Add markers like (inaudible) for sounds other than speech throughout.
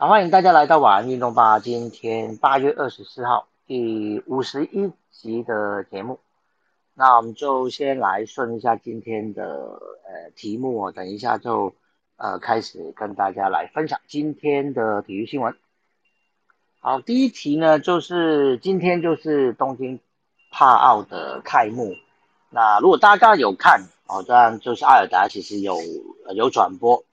好，欢迎大家来到晚安运动吧。今天八月二十四号第五十一集的节目，那我们就先来顺一下今天的呃题目哦，等一下就呃开始跟大家来分享今天的体育新闻。好，第一题呢就是今天就是东京帕奥的开幕。那如果大家有看哦，当然就是阿尔达其实有有转播。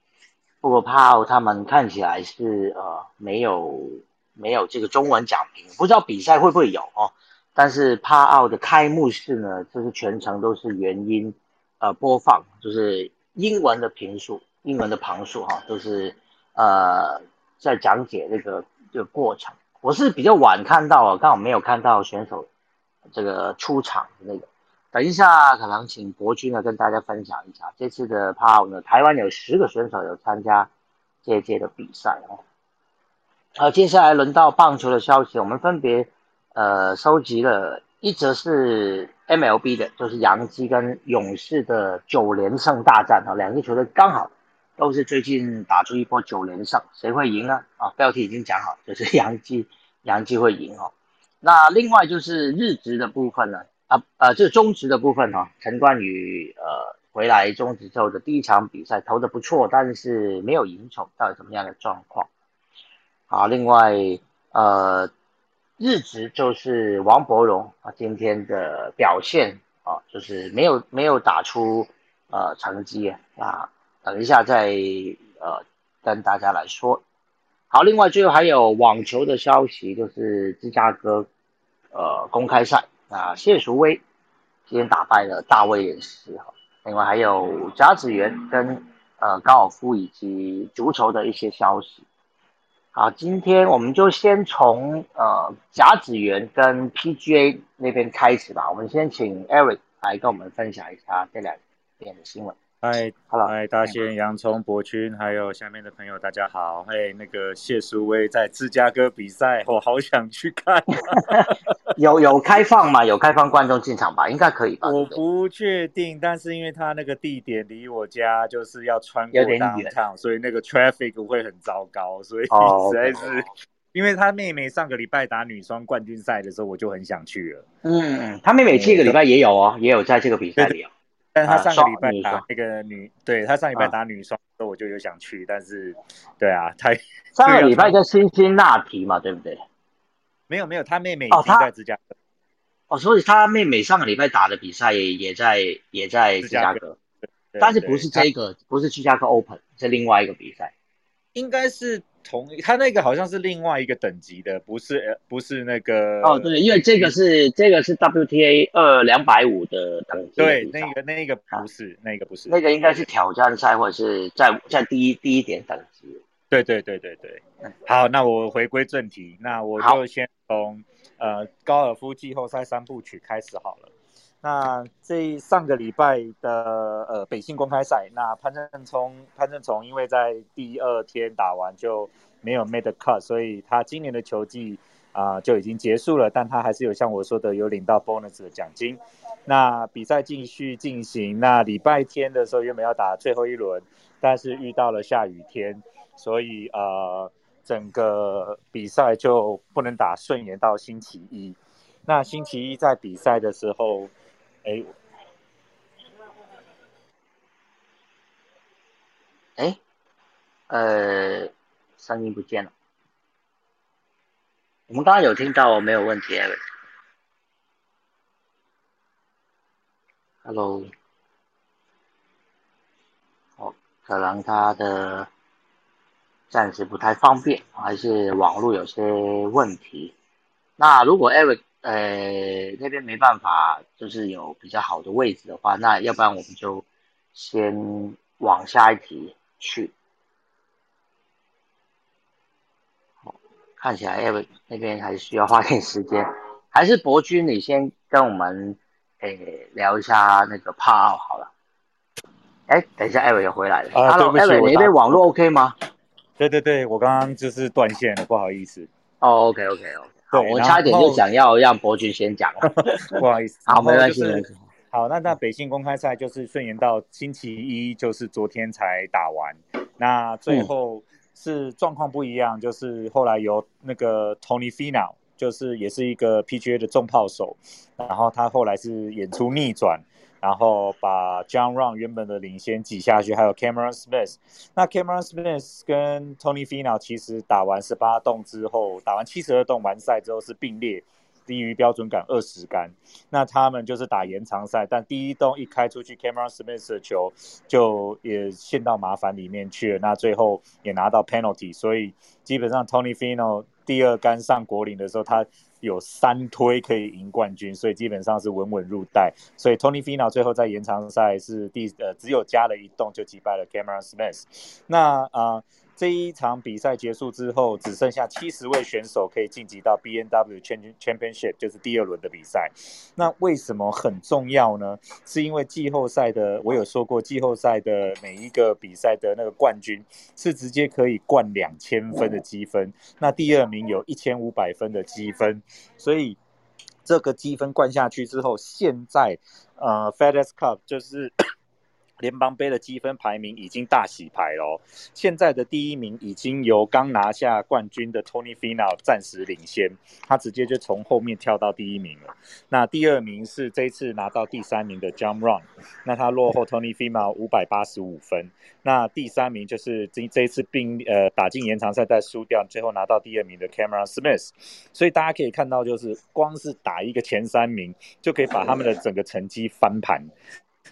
不过帕奥他们看起来是呃没有没有这个中文讲评，不知道比赛会不会有哦。但是帕奥的开幕式呢，就是全程都是原音呃播放，就是英文的评述、英文的旁述哈，都是呃在讲解这个这个过程。我是比较晚看到啊，刚好没有看到选手这个出场的那个。等一下，可能请博君呢跟大家分享一下这次的帕奥呢。台湾有十个选手有参加这届的比赛哦。好，接下来轮到棒球的消息，我们分别呃收集了一则是 MLB 的，就是洋基跟勇士的九连胜大战啊，两支球队刚好都是最近打出一波九连胜，谁会赢呢？啊，标题已经讲好，就是洋基，洋基会赢哦。那另外就是日职的部分呢？啊呃，这是中职的部分哈，陈冠宇呃回来中职之后的第一场比赛投的不错，但是没有赢球，到底怎么样的状况？好，另外呃日职就是王伯荣啊今天的表现啊，就是没有没有打出呃成绩啊，等一下再呃跟大家来说。好，另外最后还有网球的消息，就是芝加哥呃公开赛。啊谢淑薇今天打败了大卫也是哈，另外还有甲子园跟呃高尔夫以及足球的一些消息。好，今天我们就先从呃甲子园跟 PGA 那边开始吧。我们先请 Eric 来跟我们分享一下这两边的新闻。嗨，Hello，嗨，大仙、洋葱、博君，还有下面的朋友，大家好。嘿，那个谢淑薇在芝加哥比赛，我好想去看。(laughs) 有有开放吗？有开放观众进场吧？应该可以吧？我不确定，但是因为他那个地点离我家就是要穿过大趟，所以那个 traffic 会很糟糕，所以实在是，因为他妹妹上个礼拜打女双冠军赛的时候，我就很想去了。嗯，他妹妹这个礼拜也有哦，也有在这个比赛里哦。但他上个礼拜打那个女，对他上礼拜打女双，所以我就有想去，但是，对啊，他 (laughs) 上个礼拜在辛辛那提嘛，对不对？没有没有，他妹妹已经在芝加哥。哦，所以他妹妹上个礼拜打的比赛也也在也在芝加哥，但是不是这个，不是芝加哥 Open，是另外一个比赛，应该是。同他那个好像是另外一个等级的，不是呃不是那个哦对，因为这个是这个是 WTA 二两百五的等级，对那个那个不是那个不是那个应该是挑战赛或者是在在第一第一点等级，对对对对对，好，那我回归正题，那我就先从呃高尔夫季后赛三部曲开始好了。那这上个礼拜的呃北信公开赛，那潘正聪潘正聪因为在第二天打完就没有 made cut，所以他今年的球季啊就已经结束了，但他还是有像我说的有领到 bonus 的奖金。那比赛继续进行，那礼拜天的时候原本要打最后一轮，但是遇到了下雨天，所以呃整个比赛就不能打，顺延到星期一。那星期一在比赛的时候。哎，哎，呃，声音不见了。我们刚刚有听到，没有问题。Hello，哦，可能他的暂时不太方便，还是网络有些问题。那如果 Eric。呃，那边没办法，就是有比较好的位置的话，那要不然我们就先往下一题去。看起来艾文那边还是需要花点时间，还是博君你先跟我们诶聊一下那个帕奥好了。哎，等一下艾伟也回来了。啊，对不起，你那边网络 OK 吗？对对对，我刚刚就是断线了，不好意思。哦，OK OK OK。好，我差点就想要让博君先讲了，(laughs) 不好意思。(laughs) 好，没关系。好，那那北信公开赛就是顺延到星期一，就是昨天才打完。那最后是状况不一样，就是后来由那个 Tony Finau，就是也是一个 PGA 的重炮手，然后他后来是演出逆转。然后把 John Run 原本的领先挤下去，还有 Cameron Smith。那 Cameron Smith 跟 Tony f i n a 其实打完十八洞之后，打完七十二洞完赛之后是并列低于标准杆二十杆。那他们就是打延长赛，但第一洞一开出去，Cameron Smith 的球就也陷到麻烦里面去了。那最后也拿到 penalty，所以基本上 Tony f i n a 第二杆上国岭的时候，他。有三推可以赢冠军，所以基本上是稳稳入袋。所以 Tony f i n a 最后在延长赛是第呃，只有加了一洞就击败了 Cameron Smith。那啊。这一场比赛结束之后，只剩下七十位选手可以晋级到 B N W Championship，就是第二轮的比赛。那为什么很重要呢？是因为季后赛的，我有说过，季后赛的每一个比赛的那个冠军是直接可以冠两千分的积分，那第二名有一千五百分的积分，所以这个积分冠下去之后，现在呃 FedEx Cup 就是。联邦杯的积分排名已经大洗牌喽，现在的第一名已经由刚拿下冠军的 Tony Finau 暂时领先，他直接就从后面跳到第一名了。那第二名是这一次拿到第三名的 Jump Run，那他落后 Tony Finau 五百八十五分。那第三名就是这这一次并呃打进延长赛再输掉，最后拿到第二名的 Cameron Smith。所以大家可以看到，就是光是打一个前三名，就可以把他们的整个成绩翻盘。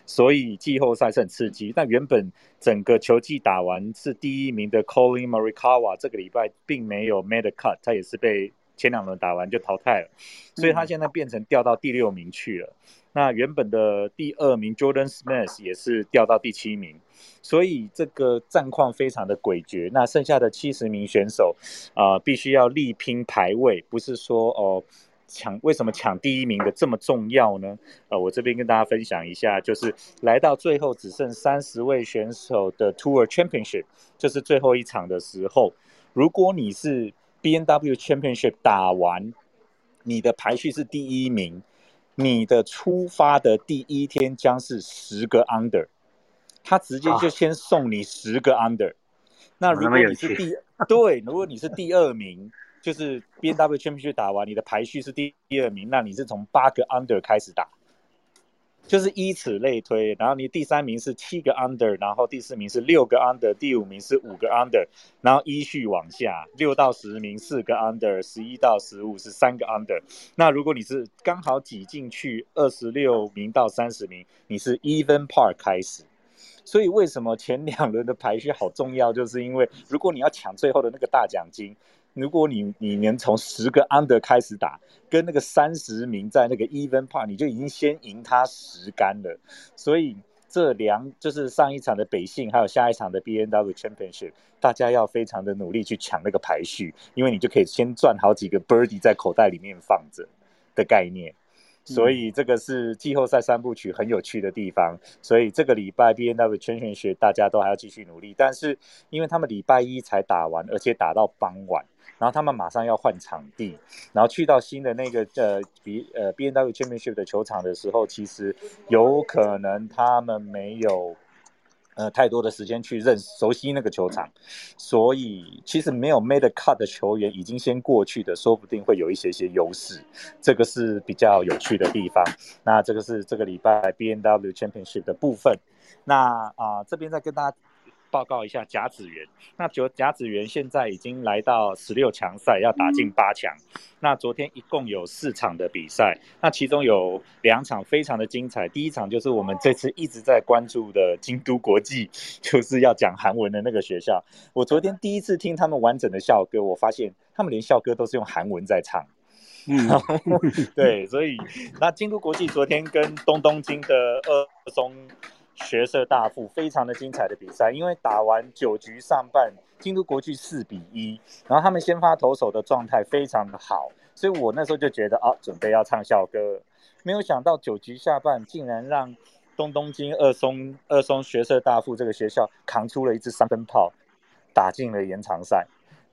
所以季后赛是很刺激。但原本整个球季打完是第一名的 Colin Marikawa，这个礼拜并没有 made cut，他也是被前两轮打完就淘汰了。所以他现在变成掉到第六名去了。那原本的第二名 Jordan Smith 也是掉到第七名。所以这个战况非常的诡谲。那剩下的七十名选手啊，必须要力拼排位，不是说哦。抢为什么抢第一名的这么重要呢？呃，我这边跟大家分享一下，就是来到最后只剩三十位选手的 Tour Championship，就是最后一场的时候，如果你是 B N W Championship 打完，你的排序是第一名，你的出发的第一天将是十个 Under，他直接就先送你十个 Under。那如果你是第对，如果你是第二名。就是 B N W Championship 打完，你的排序是第第二名，那你是从八个 Under 开始打，就是以此类推。然后你第三名是七个 Under，然后第四名是六个 Under，第五名是五个 Under，然后依序往下，六到十名四个 Under，十一到十五是三个 Under。那如果你是刚好挤进去二十六名到三十名，你是 Even Part 开始。所以为什么前两轮的排序好重要？就是因为如果你要抢最后的那个大奖金。如果你你能从十个 under 开始打，跟那个三十名在那个 even part，你就已经先赢他十杆了。所以这两就是上一场的北信，还有下一场的 B N W Championship，大家要非常的努力去抢那个排序，因为你就可以先赚好几个 birdie 在口袋里面放着的概念。所以这个是季后赛三部曲很有趣的地方。所以这个礼拜 B N W Championship 大家都还要继续努力，但是因为他们礼拜一才打完，而且打到傍晚。然后他们马上要换场地，然后去到新的那个呃比呃 B N W Championship 的球场的时候，其实有可能他们没有呃太多的时间去认熟悉那个球场，所以其实没有 made cut 的球员已经先过去的，说不定会有一些些优势，这个是比较有趣的地方。那这个是这个礼拜 B N W Championship 的部分。那啊这边再跟大家。报告一下甲子园，那九甲子园现在已经来到十六强赛，要打进八强。那昨天一共有四场的比赛，那其中有两场非常的精彩。第一场就是我们这次一直在关注的京都国际，(laughs) 就是要讲韩文的那个学校。我昨天第一次听他们完整的校歌，我发现他们连校歌都是用韩文在唱。嗯，(laughs) 对，所以那京都国际昨天跟东东京的二松。学社大富非常的精彩的比赛，因为打完九局上半，京都国际四比一，然后他们先发投手的状态非常的好，所以我那时候就觉得啊，准备要唱校歌，没有想到九局下半竟然让东东京二松二松学社大富这个学校扛出了一支三分炮，打进了延长赛。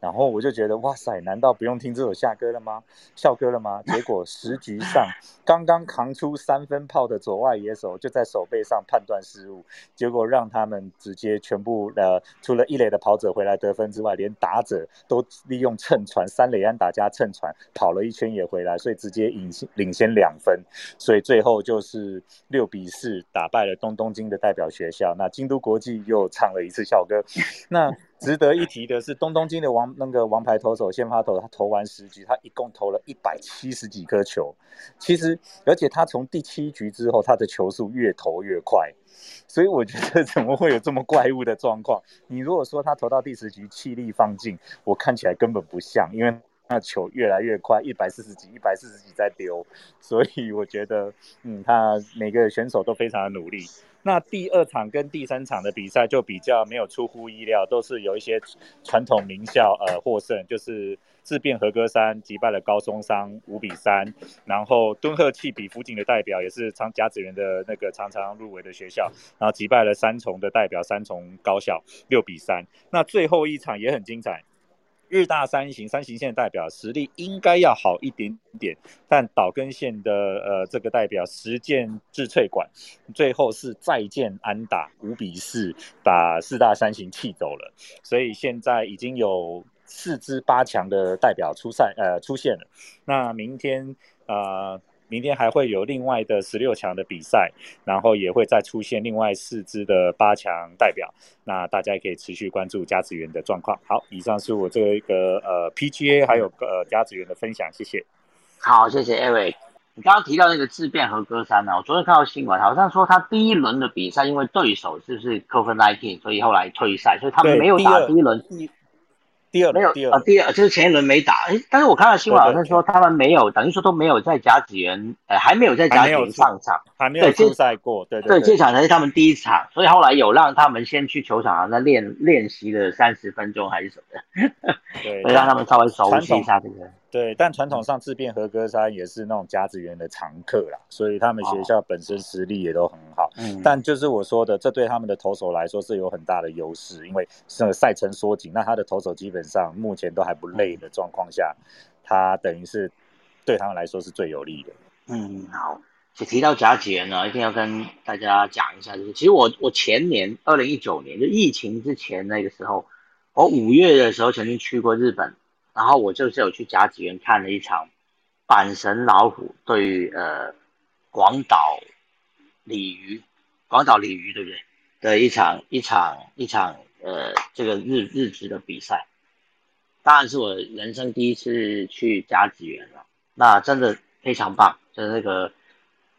然后我就觉得哇塞，难道不用听这首夏歌了吗？校歌了吗？结果十局上刚刚扛出三分炮的左外野手就在手背上判断失误，结果让他们直接全部呃，除了一垒的跑者回来得分之外，连打者都利用蹭传三垒安打加蹭传跑了一圈也回来，所以直接领先领先两分，所以最后就是六比四打败了东东京的代表学校。那京都国际又唱了一次校歌，那。值得一提的是，东东京的王那个王牌投手先发投，他投完十局，他一共投了一百七十几颗球。其实，而且他从第七局之后，他的球速越投越快。所以我觉得，怎么会有这么怪物的状况？你如果说他投到第十局气力放尽，我看起来根本不像，因为那球越来越快，一百四十几，一百四十几在丢。所以我觉得，嗯，他每个选手都非常的努力。那第二场跟第三场的比赛就比较没有出乎意料，都是有一些传统名校呃获胜，就是自变合歌山击败了高松商五比三，然后敦贺气比福井的代表也是长甲子园的那个常常入围的学校，然后击败了三重的代表三重高校六比三。那最后一场也很精彩。日大三型三型线代表实力应该要好一点点，但岛根县的呃这个代表实践智萃馆最后是再见安打五比四把四大三型气走了，所以现在已经有四支八强的代表出赛呃出现了，那明天呃。明天还会有另外的十六强的比赛，然后也会再出现另外四支的八强代表，那大家可以持续关注加子园的状况。好，以上是我这一个呃 PGA 还有呃加子园的分享，谢谢。好，谢谢 Eric。你刚刚提到那个自变和歌山呢，我昨天看到新闻，好像说他第一轮的比赛因为对手就是 COVID-19，所以后来退赛，所以他们没有打第一轮。第二没有啊，第二就是前一轮没打，哎，但是我看到新闻好像说他们没有，等于说都没有在甲子园，呃，还没有在甲子园上场，还没有出赛过，对对，这场才是他们第一场，所以后来有让他们先去球场上练练习了三十分钟还是什么的，对，(laughs) 让他们稍微熟悉一下这个。对，但传统上自变和歌山也是那种甲子园的常客啦，所以他们学校本身实力也都很好。嗯，但就是我说的，这对他们的投手来说是有很大的优势，因为这个赛程缩紧，那他的投手基本上目前都还不累的状况下，他等于是对他们来说是最有利的。嗯，好，就提到甲子园呢，一定要跟大家讲一下，就是其实我我前年二零一九年就疫情之前那个时候，我五月的时候曾经去过日本。然后我就是有去甲子园看了一场阪神老虎对呃广岛鲤鱼，广岛鲤鱼对不对？的一场一场一场呃这个日日职的比赛，当然是我人生第一次去甲子园了，那真的非常棒，就是那个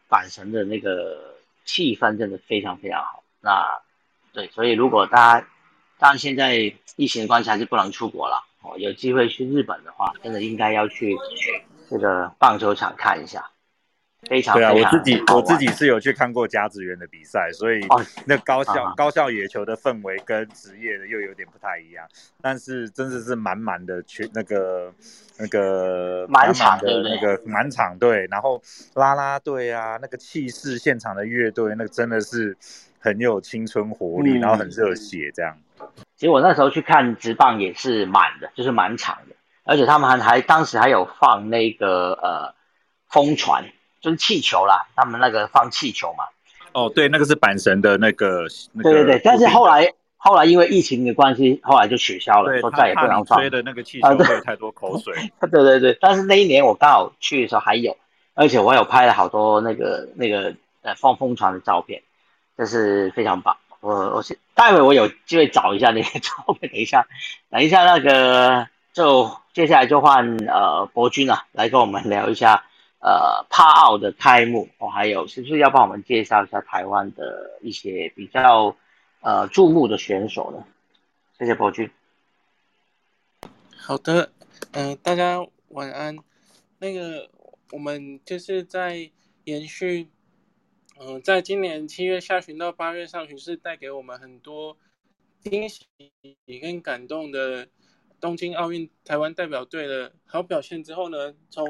阪神的那个气氛真的非常非常好。那对，所以如果大家当然现在疫情的关系还是不能出国了。有机会去日本的话，真的应该要去这个棒球场看一下，非常对啊！我自己我自己是有去看过甲子园的比赛，所以那高校高校野球的氛围跟职业的又有点不太一样，但是真的是满满的去那个那个满场的那个满场队，然后啦啦队啊，那个气势，现场的乐队，那个真的是很有青春活力，然后很热血这样。其实我那时候去看直棒也是满的，就是满场的，而且他们还还当时还有放那个呃风船，就是气球啦，他们那个放气球嘛。哦，对，那个是阪神的那个。对对对，但是后来后来因为疫情的关系，后来就取消了，说再也不能放。吹的那个气球会太多口水。(laughs) 对对对，但是那一年我刚好去的时候还有，而且我有拍了好多那个那个呃放风船的照片，这是非常棒。我我先待会我有机会找一下那些照片，等一下，等一下那个就接下来就换呃博君啊来跟我们聊一下呃帕奥的开幕哦，还有是不是要帮我们介绍一下台湾的一些比较呃注目的选手呢？谢谢博君。好的，嗯，大家晚安。那个我们就是在延续。嗯，在今年七月下旬到八月上旬，是带给我们很多惊喜跟感动的东京奥运台湾代表队的好表现之后呢，从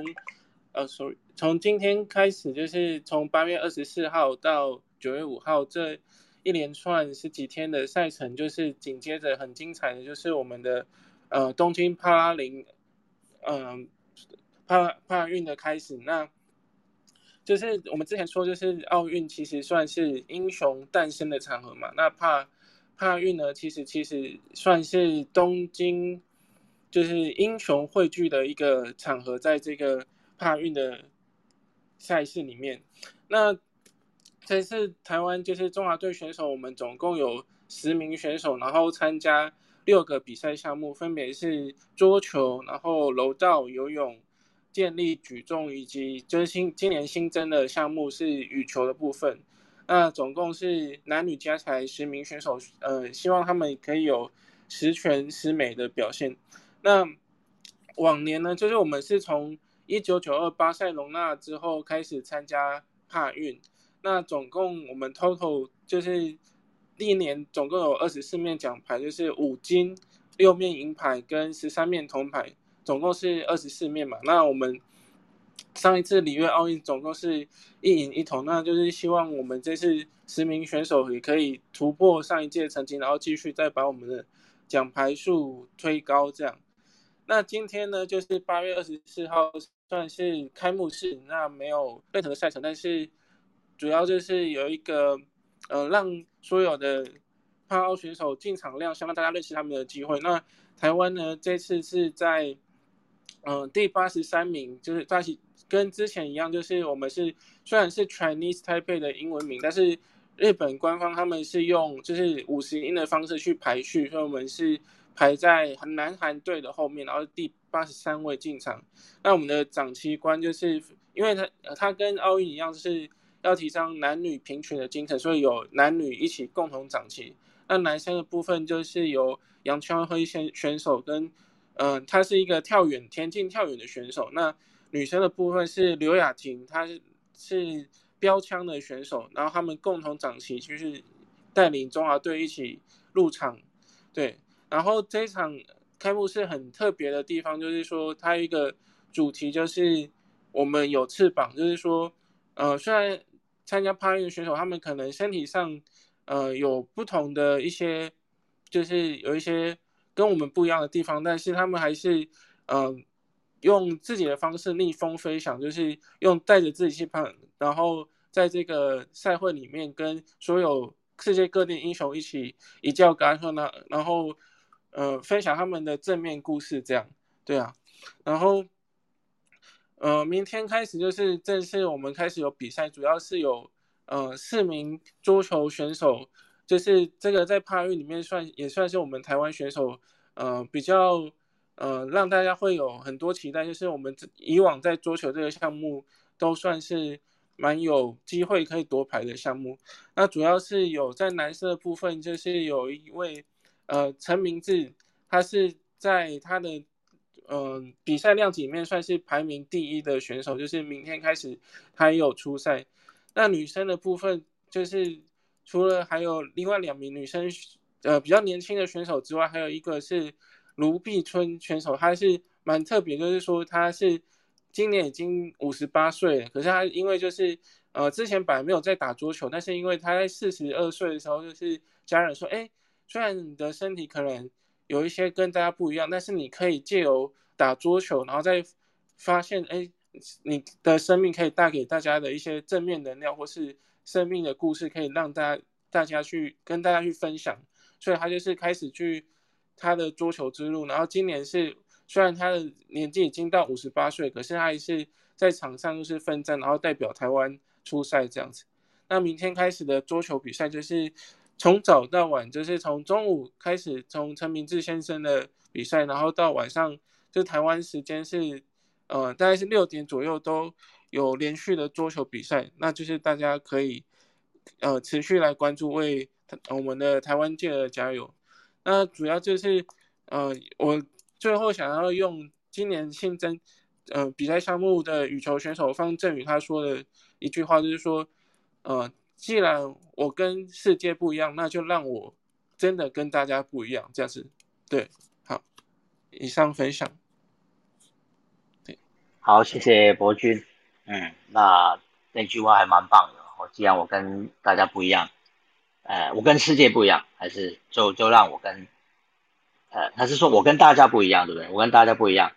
呃，从从今天开始，就是从八月二十四号到九月五号这一连串十几天的赛程，就是紧接着很精彩的，就是我们的呃东京帕拉林，嗯，帕帕运的开始。那就是我们之前说，就是奥运其实算是英雄诞生的场合嘛。那帕帕运呢，其实其实算是东京就是英雄汇聚的一个场合，在这个帕运的赛事里面。那这次台湾就是中华队选手，我们总共有十名选手，然后参加六个比赛项目，分别是桌球、然后柔道、游泳、建立、举重，以及就是新今年新增的项目是羽球的部分。那总共是男女加起来十名选手，呃，希望他们可以有十全十美的表现。那往年呢，就是我们是从一九九二巴塞隆纳之后开始参加帕运。那总共我们 total 就是历年总共有二十四面奖牌，就是五金、六面银牌跟十三面铜牌，总共是二十四面嘛。那我们上一次里约奥运总共是一银一铜，那就是希望我们这次十名选手也可以突破上一届成绩，然后继续再把我们的奖牌数推高。这样，那今天呢，就是八月二十四号算是开幕式，那没有任何的赛程，但是。主要就是有一个，呃，让所有的帕奥选手进场亮相，让大家认识他们的机会。那台湾呢，这次是在，嗯，第八十三名，就是大是跟之前一样，就是我们是虽然是 Chinese Taipei 的英文名，但是日本官方他们是用就是五十音的方式去排序，所以我们是排在南韩队的后面，然后第八十三位进场。那我们的掌旗官就是，因为他他跟奥运一样，就是。要提倡男女平权的精神，所以有男女一起共同掌旗。那男生的部分就是由杨秋辉选选手跟，嗯，他是一个跳远田径跳远的选手。那女生的部分是刘雅婷，她是标枪的选手。然后他们共同掌旗，就是带领中华队一起入场。对，然后这场开幕式很特别的地方，就是说它一个主题就是我们有翅膀，就是说，呃，虽然。参加帕运的选手，他们可能身体上，呃，有不同的一些，就是有一些跟我们不一样的地方，但是他们还是，嗯，用自己的方式逆风飞翔，就是用带着自己去跑，然后在这个赛会里面跟所有世界各地英雄一起一较高下呢，然后，呃，分享他们的正面故事，这样，对啊，然后。呃，明天开始就是正式，我们开始有比赛，主要是有呃四名桌球选手，就是这个在帕运里面算也算是我们台湾选手，呃比较呃让大家会有很多期待，就是我们以往在桌球这个项目都算是蛮有机会可以夺牌的项目。那主要是有在男生的部分，就是有一位呃陈明志，他是在他的。嗯，比赛量级里面算是排名第一的选手，就是明天开始他也有出赛。那女生的部分，就是除了还有另外两名女生，呃，比较年轻的选手之外，还有一个是卢碧春选手，她是蛮特别，就是说她是今年已经五十八岁了，可是她因为就是呃之前本来没有在打桌球，但是因为她在四十二岁的时候，就是家人说，哎，虽然你的身体可能。有一些跟大家不一样，但是你可以借由打桌球，然后再发现，哎，你的生命可以带给大家的一些正面能量，或是生命的故事，可以让大大家去跟大家去分享。所以他就是开始去他的桌球之路。然后今年是虽然他的年纪已经到五十八岁，可是他还是在场上就是奋战，然后代表台湾出赛这样子。那明天开始的桌球比赛就是。从早到晚，就是从中午开始，从陈明志先生的比赛，然后到晚上，就台湾时间是，呃，大概是六点左右都有连续的桌球比赛，那就是大家可以，呃，持续来关注，为我们的台湾界而加油。那主要就是，呃，我最后想要用今年新增，呃，比赛项目的羽球选手方振宇他说的一句话，就是说，呃。既然我跟世界不一样，那就让我真的跟大家不一样，这样子，对，好，以上分享，对，好，谢谢博君，嗯，那那句话还蛮棒的，我既然我跟大家不一样，呃，我跟世界不一样，还是就就让我跟，呃，他是说我跟大家不一样，对不对？我跟大家不一样，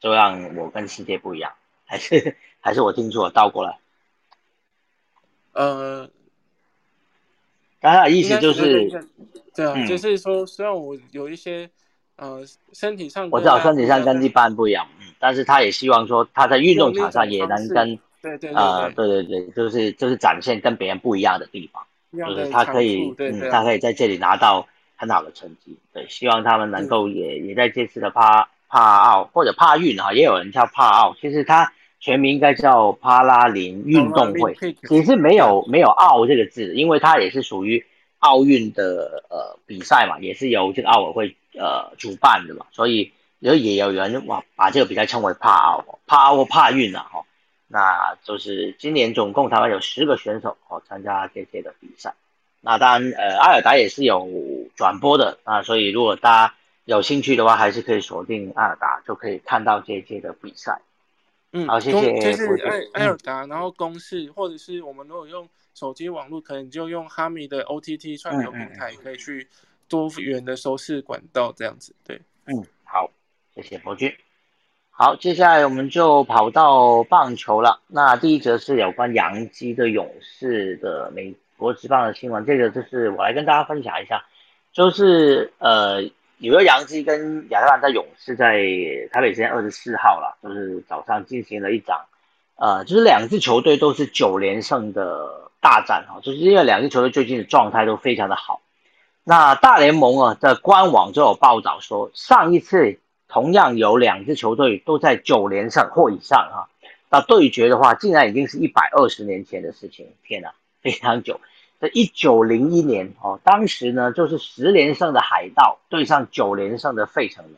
就让我跟世界不一样，还是还是我听错，倒过来？呃，刚才意思就是，对啊，就是说，虽然我有一些呃身体上，我知道身体上跟一般不一样，嗯，但是他也希望说他在运动场上也能跟，对对啊，对。对对，就是就是展现跟别人不一样的地方，就是他可以，嗯，他可以在这里拿到很好的成绩，对，希望他们能够也也在这次的帕帕奥或者帕运啊，也有人叫帕奥，其实他。全名应该叫帕拉林运动会，只是没有没有奥这个字，因为它也是属于奥运的呃比赛嘛，也是由这个奥委会呃主办的嘛，所以也也有人哇把这个比赛称为帕奥、帕奥帕运啊哈，那就是今年总共台湾有十个选手哦参加这届的比赛，那当然呃阿尔达也是有转播的啊，所以如果大家有兴趣的话，还是可以锁定阿尔达，就可以看到这届的比赛。嗯，好，谢谢。就是艾艾尔达，然后公式，或者是我们如果用手机网络，可能就用哈米的 OTT 串流平台，可以去多元的收视管道这样子。对，嗯，好，谢谢博君。好，接下来我们就跑到棒球了。那第一则是有关洋基的勇士的美国职棒的新闻，这个就是我来跟大家分享一下，就是呃。纽约洋基跟亚特兰大勇士在台北时间二十四号了，就是早上进行了一场，呃，就是两支球队都是九连胜的大战哈，就是因为两支球队最近的状态都非常的好。那大联盟啊的官网就有报道说，上一次同样有两支球队都在九连胜或以上哈，那对决的话，竟然已经是一百二十年前的事情，天哪，非常久。在一九零一年哦，当时呢就是十连胜的海盗对上九连胜的费城人，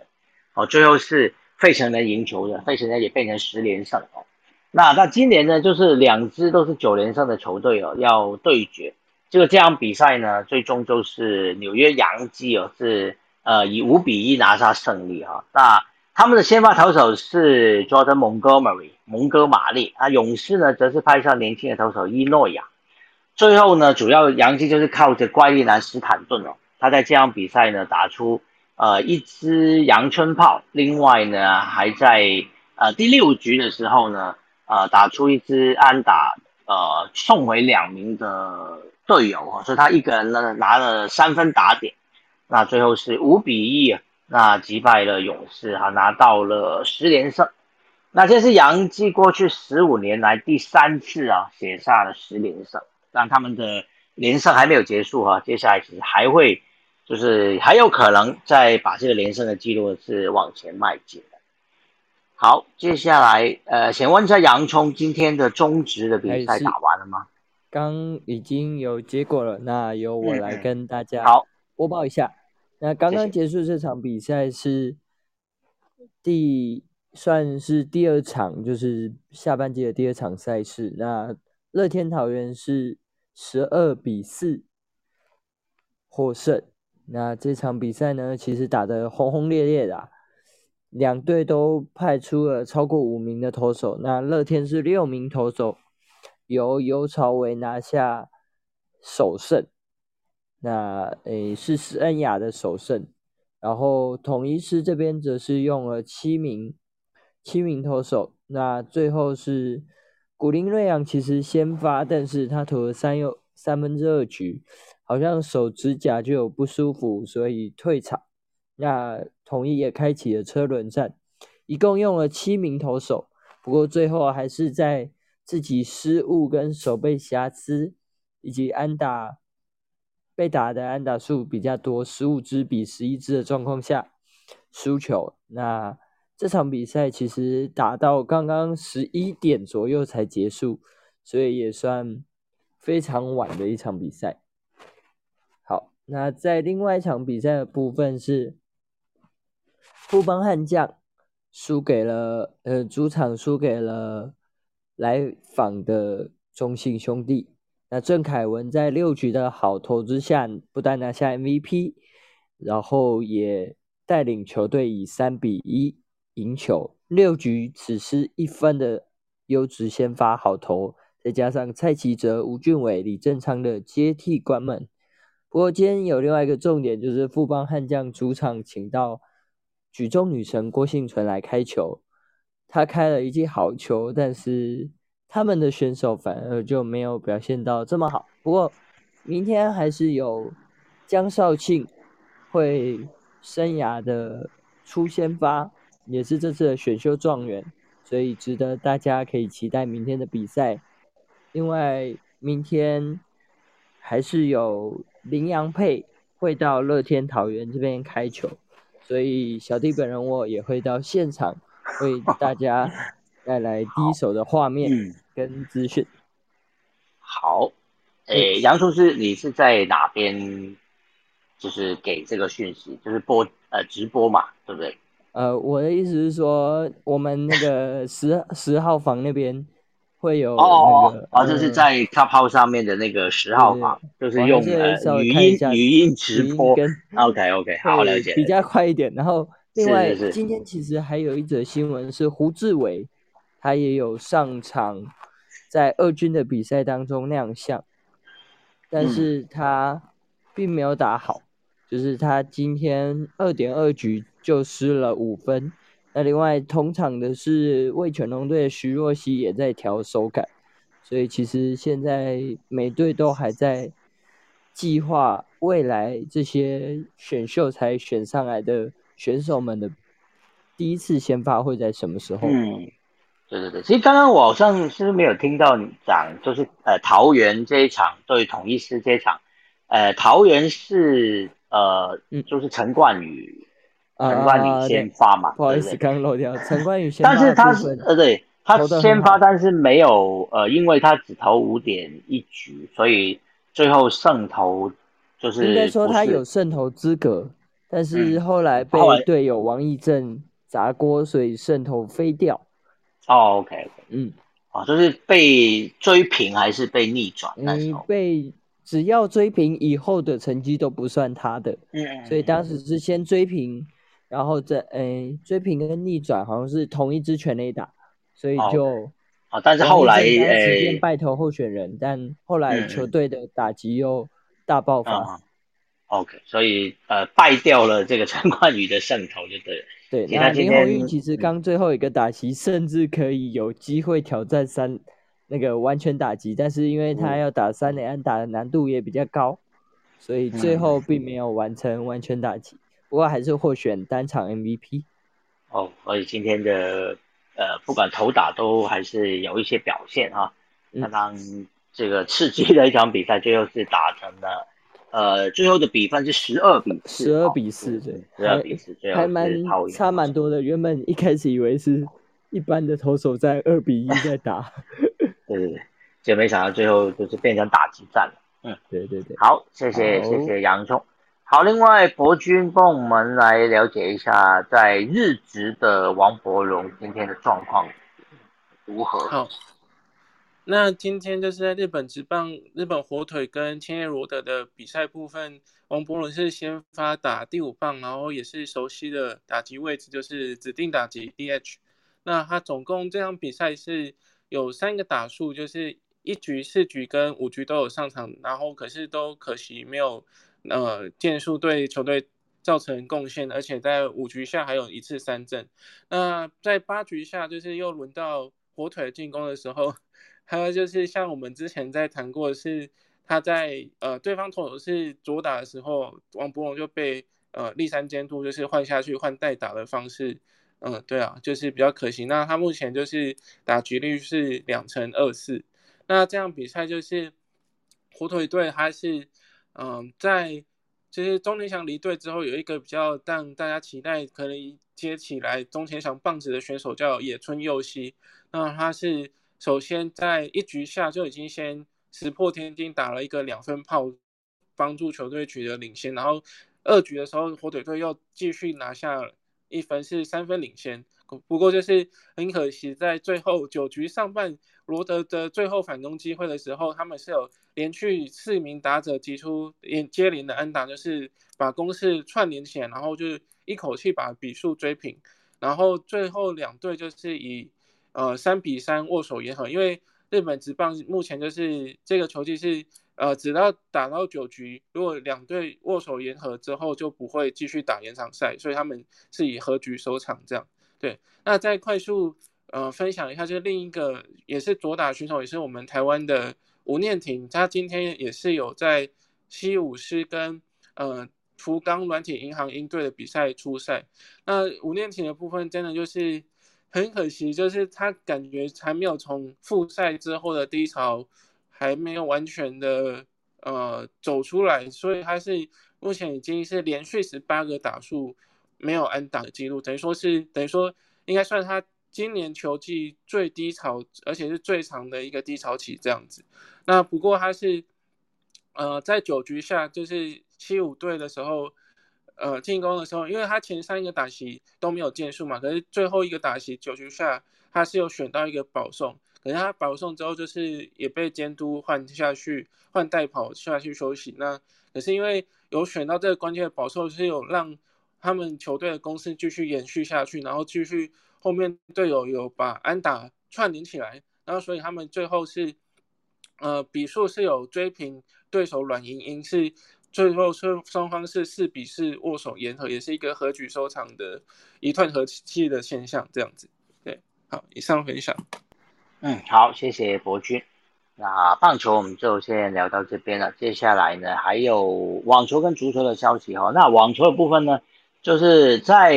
哦，最后是费城人赢球的，费城人也变成十连胜哦。那那今年呢，就是两支都是九连胜的球队哦要对决，这个这场比赛呢，最终就是纽约洋基哦是呃以五比一拿下胜利哈。那他们的先发投手是 Jordan Montgomery 蒙哥马利，啊，勇士呢则是派上年轻的投手伊诺亚。最后呢，主要杨基就是靠着怪力男斯坦顿哦，他在这场比赛呢打出呃一支阳春炮，另外呢还在呃第六局的时候呢呃打出一支安打，呃送回两名的队友哦，所以他一个人呢拿了三分打点，那最后是五比一，那击败了勇士哈，拿到了十连胜，那这是杨基过去十五年来第三次啊写下了十连胜。但他们的连胜还没有结束哈，接下来其实还会，就是还有可能再把这个连胜的记录是往前迈进的。好，接下来呃，想问一下洋葱，今天的中职的比赛打完了吗？刚已经有结果了，那由我来跟大家好播报一下。那刚刚结束这场比赛是第算是第二场，就是下半季的第二场赛事。那乐天桃园是。十二比四获胜。那这场比赛呢，其实打得轰轰烈烈的，两队都派出了超过五名的投手。那乐天是六名投手，由尤朝伟拿下首胜。那诶是施恩雅的首胜。然后统一师这边则是用了七名七名投手。那最后是。古林瑞阳其实先发，但是他投了三又三分之二局，好像手指甲就有不舒服，所以退场。那统一也开启了车轮战，一共用了七名投手，不过最后还是在自己失误跟手背瑕疵，以及安打被打的安打数比较多，十五支比十一支的状况下输球。那这场比赛其实打到刚刚十一点左右才结束，所以也算非常晚的一场比赛。好，那在另外一场比赛的部分是富邦悍将输给了呃主场输给了来访的中信兄弟。那郑凯文在六局的好投之下，不但拿下 MVP，然后也带领球队以三比一。赢球，六局只失一分的优质先发好投，再加上蔡奇哲、吴俊伟、李正昌的接替关门，不过今天有另外一个重点，就是富邦悍将主场请到举重女神郭幸存来开球，她开了一记好球，但是他们的选手反而就没有表现到这么好。不过明天还是有江少庆会生涯的初先发，也是这次的选秀状元，所以值得大家可以期待明天的比赛。另外，明天还是有。羚羊配会到乐天桃园这边开球，所以小弟本人我也会到现场为大家带来第一手的画面跟资讯。好，诶，杨叔叔，你是在哪边？就是给这个讯息，就是播呃直播嘛，对不对？呃，我的意思是说，我们那个 (laughs) 十十号房那边。会有那个啊，就是在 Clubhouse 上面的那个十号房，就是用呃语音语音直播。OK OK，(laughs) 好了解。比较快一点。然后另外今天其实还有一则新闻是胡志伟，他也有上场在二军的比赛当中亮相，但是他并没有打好，就是他今天二点二局就失了五分。那另外同场的是魏全龙队的徐若曦也在调手感，所以其实现在每队都还在计划未来这些选秀才选上来的选手们的第一次先发会在什么时候？嗯，对对对，其实刚刚我好像是没有听到你讲，就是呃桃园这一场对统一师这一场，呃桃园是呃就是陈冠宇。陈冠宇先发嘛，不好意思，刚漏掉。陈冠宇先发，但是他是呃，对他先发，但是没有呃，因为他只投五点一局，所以最后胜投就是应该说他有胜投资格，但是后来被队友王义正砸锅，所以胜投飞掉。哦，OK，嗯，啊，就是被追平还是被逆转？你被只要追平以后的成绩都不算他的，嗯，所以当时是先追平。然后再诶追平跟逆转好像是同一支全垒打，所以就啊，但是后来诶败投候选人，但后来球队的打击又大爆发。OK，所以呃败掉了这个陈冠宇的胜投就对了。对，那林鸿玉其实刚最后一个打击，甚至可以有机会挑战三那个完全打击，但是因为他要打三连安打的难度也比较高，所以最后并没有完成完全打击。不过还是获选单场 MVP 哦，所以今天的呃，不管投打都还是有一些表现啊。刚刚这个刺激的一场比赛，最后是打成了呃，最后的比分是十二比四，十二比四对，十二比四，还蛮差蛮多的。原本一开始以为是一般的投手在二比一在打，(laughs) 对对对，结果没想到最后就是变成打击战了。嗯，对对对，好，谢谢谢谢杨聪。好，另外博君帮我们来了解一下，在日职的王伯荣今天的状况如何？好，那今天就是在日本职棒日本火腿跟千叶罗德的比赛部分，王伯伦是先发打第五棒，然后也是熟悉的打击位置，就是指定打击 DH。那他总共这场比赛是有三个打数，就是一局、四局跟五局都有上场，然后可是都可惜没有。呃，剑术对球队造成贡献，而且在五局下还有一次三振。那在八局下，就是又轮到火腿进攻的时候，还有就是像我们之前在谈过，是他在呃对方投手是左打的时候，王博龙就被呃立三监督，就是换下去换代打的方式。嗯，对啊，就是比较可惜。那他目前就是打局率是两成二四。那这样比赛就是火腿队还是。嗯，在就是钟天祥离队之后，有一个比较让大家期待可能接起来钟天祥棒子的选手叫野村佑希。那他是首先在一局下就已经先石破天惊打了一个两分炮，帮助球队取得领先。然后二局的时候，火腿队又继续拿下一分，是三分领先。不过就是很可惜，在最后九局上半，罗德的最后反攻机会的时候，他们是有连续四名打者击出连接连的安打，就是把攻势串联起来，然后就是一口气把比数追平。然后最后两队就是以呃三比三握手言和，因为日本职棒目前就是这个球季是呃，直到打到九局，如果两队握手言和之后，就不会继续打延长赛，所以他们是以和局收场这样。对，那再快速呃分享一下，就另一个也是左打选手，也是我们台湾的吴念婷，他今天也是有在西武师跟呃福冈软体银行鹰队的比赛出赛。那吴念婷的部分真的就是很可惜，就是他感觉还没有从复赛之后的低潮。还没有完全的呃走出来，所以他是目前已经是连续十八个打数没有安打的记录，等于说是等于说应该算他今年球季最低潮，而且是最长的一个低潮期这样子。那不过他是呃在九局下就是七五队的时候，呃进攻的时候，因为他前三个打席都没有建树嘛，可是最后一个打席九局下他是有选到一个保送。可是他保送之后，就是也被监督换下去，换代跑下去休息。那可是因为有选到这个关键的保送，是有让他们球队的公司继续延续下去，然后继续后面队友有把安打串联起来，然后所以他们最后是呃比数是有追平对手软银银，是最后是双方是四比四握手言和，也是一个和局收场的一段和气的现象。这样子，对，好，以上分享。嗯，好，谢谢博君。那棒球我们就先聊到这边了。接下来呢，还有网球跟足球的消息哈。那网球的部分呢，就是在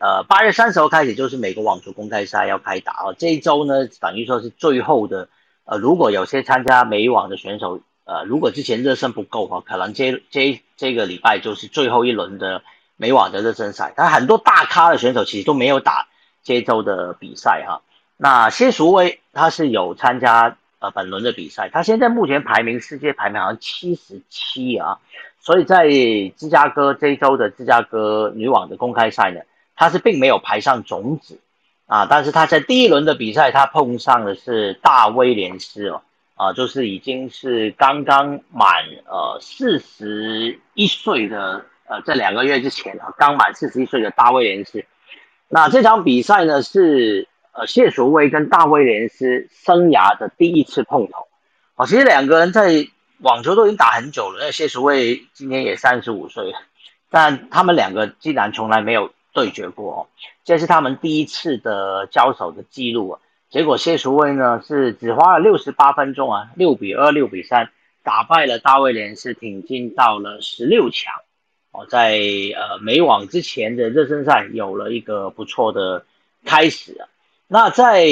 呃八月三十号开始，就是美国网球公开赛要开打哦。这一周呢，等于说是最后的呃，如果有些参加美网的选手呃，如果之前热身不够哈，可能这这这个礼拜就是最后一轮的美网的热身赛。但很多大咖的选手其实都没有打这周的比赛哈。那谢淑薇她是有参加呃本轮的比赛，她现在目前排名世界排名好像七十七啊，所以在芝加哥这周的芝加哥女网的公开赛呢，她是并没有排上种子啊，但是她在第一轮的比赛，她碰上的是大威廉斯哦，啊，就是已经是刚刚满呃四十一岁的呃在两个月之前啊，刚满四十一岁的大威廉斯，那这场比赛呢是。呃，谢淑薇跟大威廉斯生涯的第一次碰头，哦，其实两个人在网球都已经打很久了。那谢淑薇今年也三十五岁了，但他们两个竟然从来没有对决过哦，这是他们第一次的交手的记录啊。结果谢淑薇呢是只花了六十八分钟啊，六比二、六比三打败了大卫廉斯，挺进到了十六强。哦，在呃美网之前的热身赛有了一个不错的开始啊。那在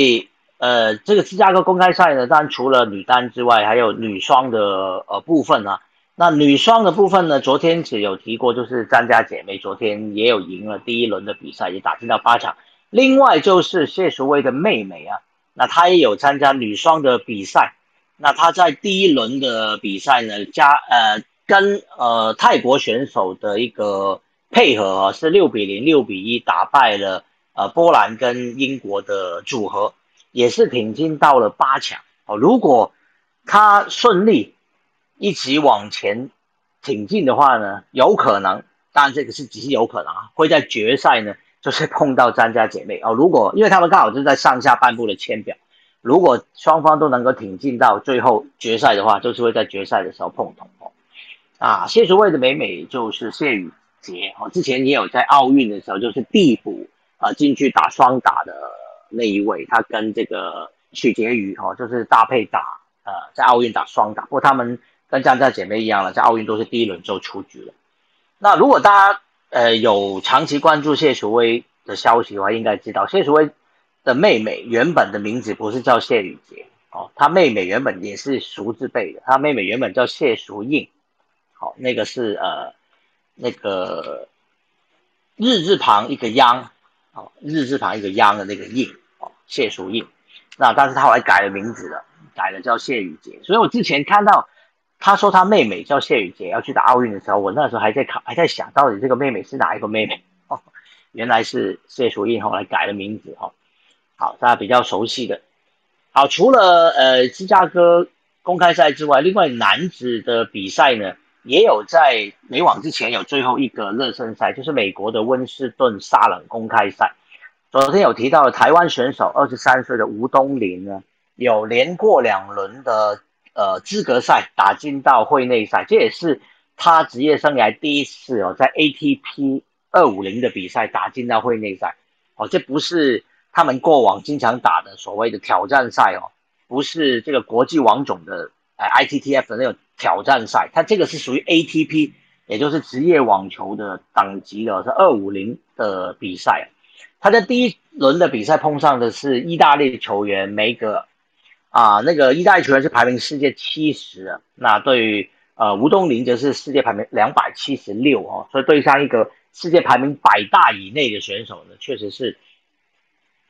呃这个芝加哥公开赛呢，当然除了女单之外，还有女双的呃部分啊。那女双的部分呢，昨天只有提过，就是张家姐妹昨天也有赢了第一轮的比赛，也打进到八强。另外就是谢淑薇的妹妹啊，那她也有参加女双的比赛。那她在第一轮的比赛呢，加呃跟呃泰国选手的一个配合啊，是六比零、六比一打败了。呃，波兰跟英国的组合也是挺进到了八强哦。如果他顺利一直往前挺进的话呢，有可能，当然这个是只是有可能啊，会在决赛呢就是碰到张家姐妹哦。如果因为他们刚好就是在上下半部的签表，如果双方都能够挺进到最后决赛的话，就是会在决赛的时候碰头哦。啊，谢淑薇的美美就是谢雨杰哦，之前也有在奥运的时候就是递补。啊，进去打双打的那一位，他跟这个许婕妤哈，就是搭配打，呃，在奥运打双打。不过他们跟张家姐妹一样了，在奥运都是第一轮就出局了。那如果大家呃有长期关注谢淑薇的消息的话，应该知道谢淑薇的妹妹原本的名字不是叫谢雨洁哦，她妹妹原本也是淑字辈的，她妹妹原本叫谢淑印，好，那个是呃那个日字旁一个央。哦，日字旁一个央的那个印哦，谢淑印。那但是她后来改了名字了，改了叫谢雨洁。所以我之前看到他说他妹妹叫谢雨洁要去打奥运的时候，我那时候还在考，还在想到底这个妹妹是哪一个妹妹哦，原来是谢淑印后来改了名字哦。好，大家比较熟悉的。好，除了呃芝加哥公开赛之外，另外男子的比赛呢？也有在美网之前有最后一个热身赛，就是美国的温斯顿沙冷公开赛。昨天有提到台湾选手二十三岁的吴东林呢，有连过两轮的呃资格赛打进到会内赛，这也是他职业生涯第一次哦，在 ATP 二五零的比赛打进到会内赛。哦，这不是他们过往经常打的所谓的挑战赛哦，不是这个国际网总的呃 ITTF 的那种挑战赛，他这个是属于 ATP，也就是职业网球的等级的，是二五零的比赛。他在第一轮的比赛碰上的是意大利球员梅格，啊，那个一代球员是排名世界七十，那对于呃吴东林则是世界排名两百七十六哦，所以对上一个。世界排名百大以内的选手呢，确实是，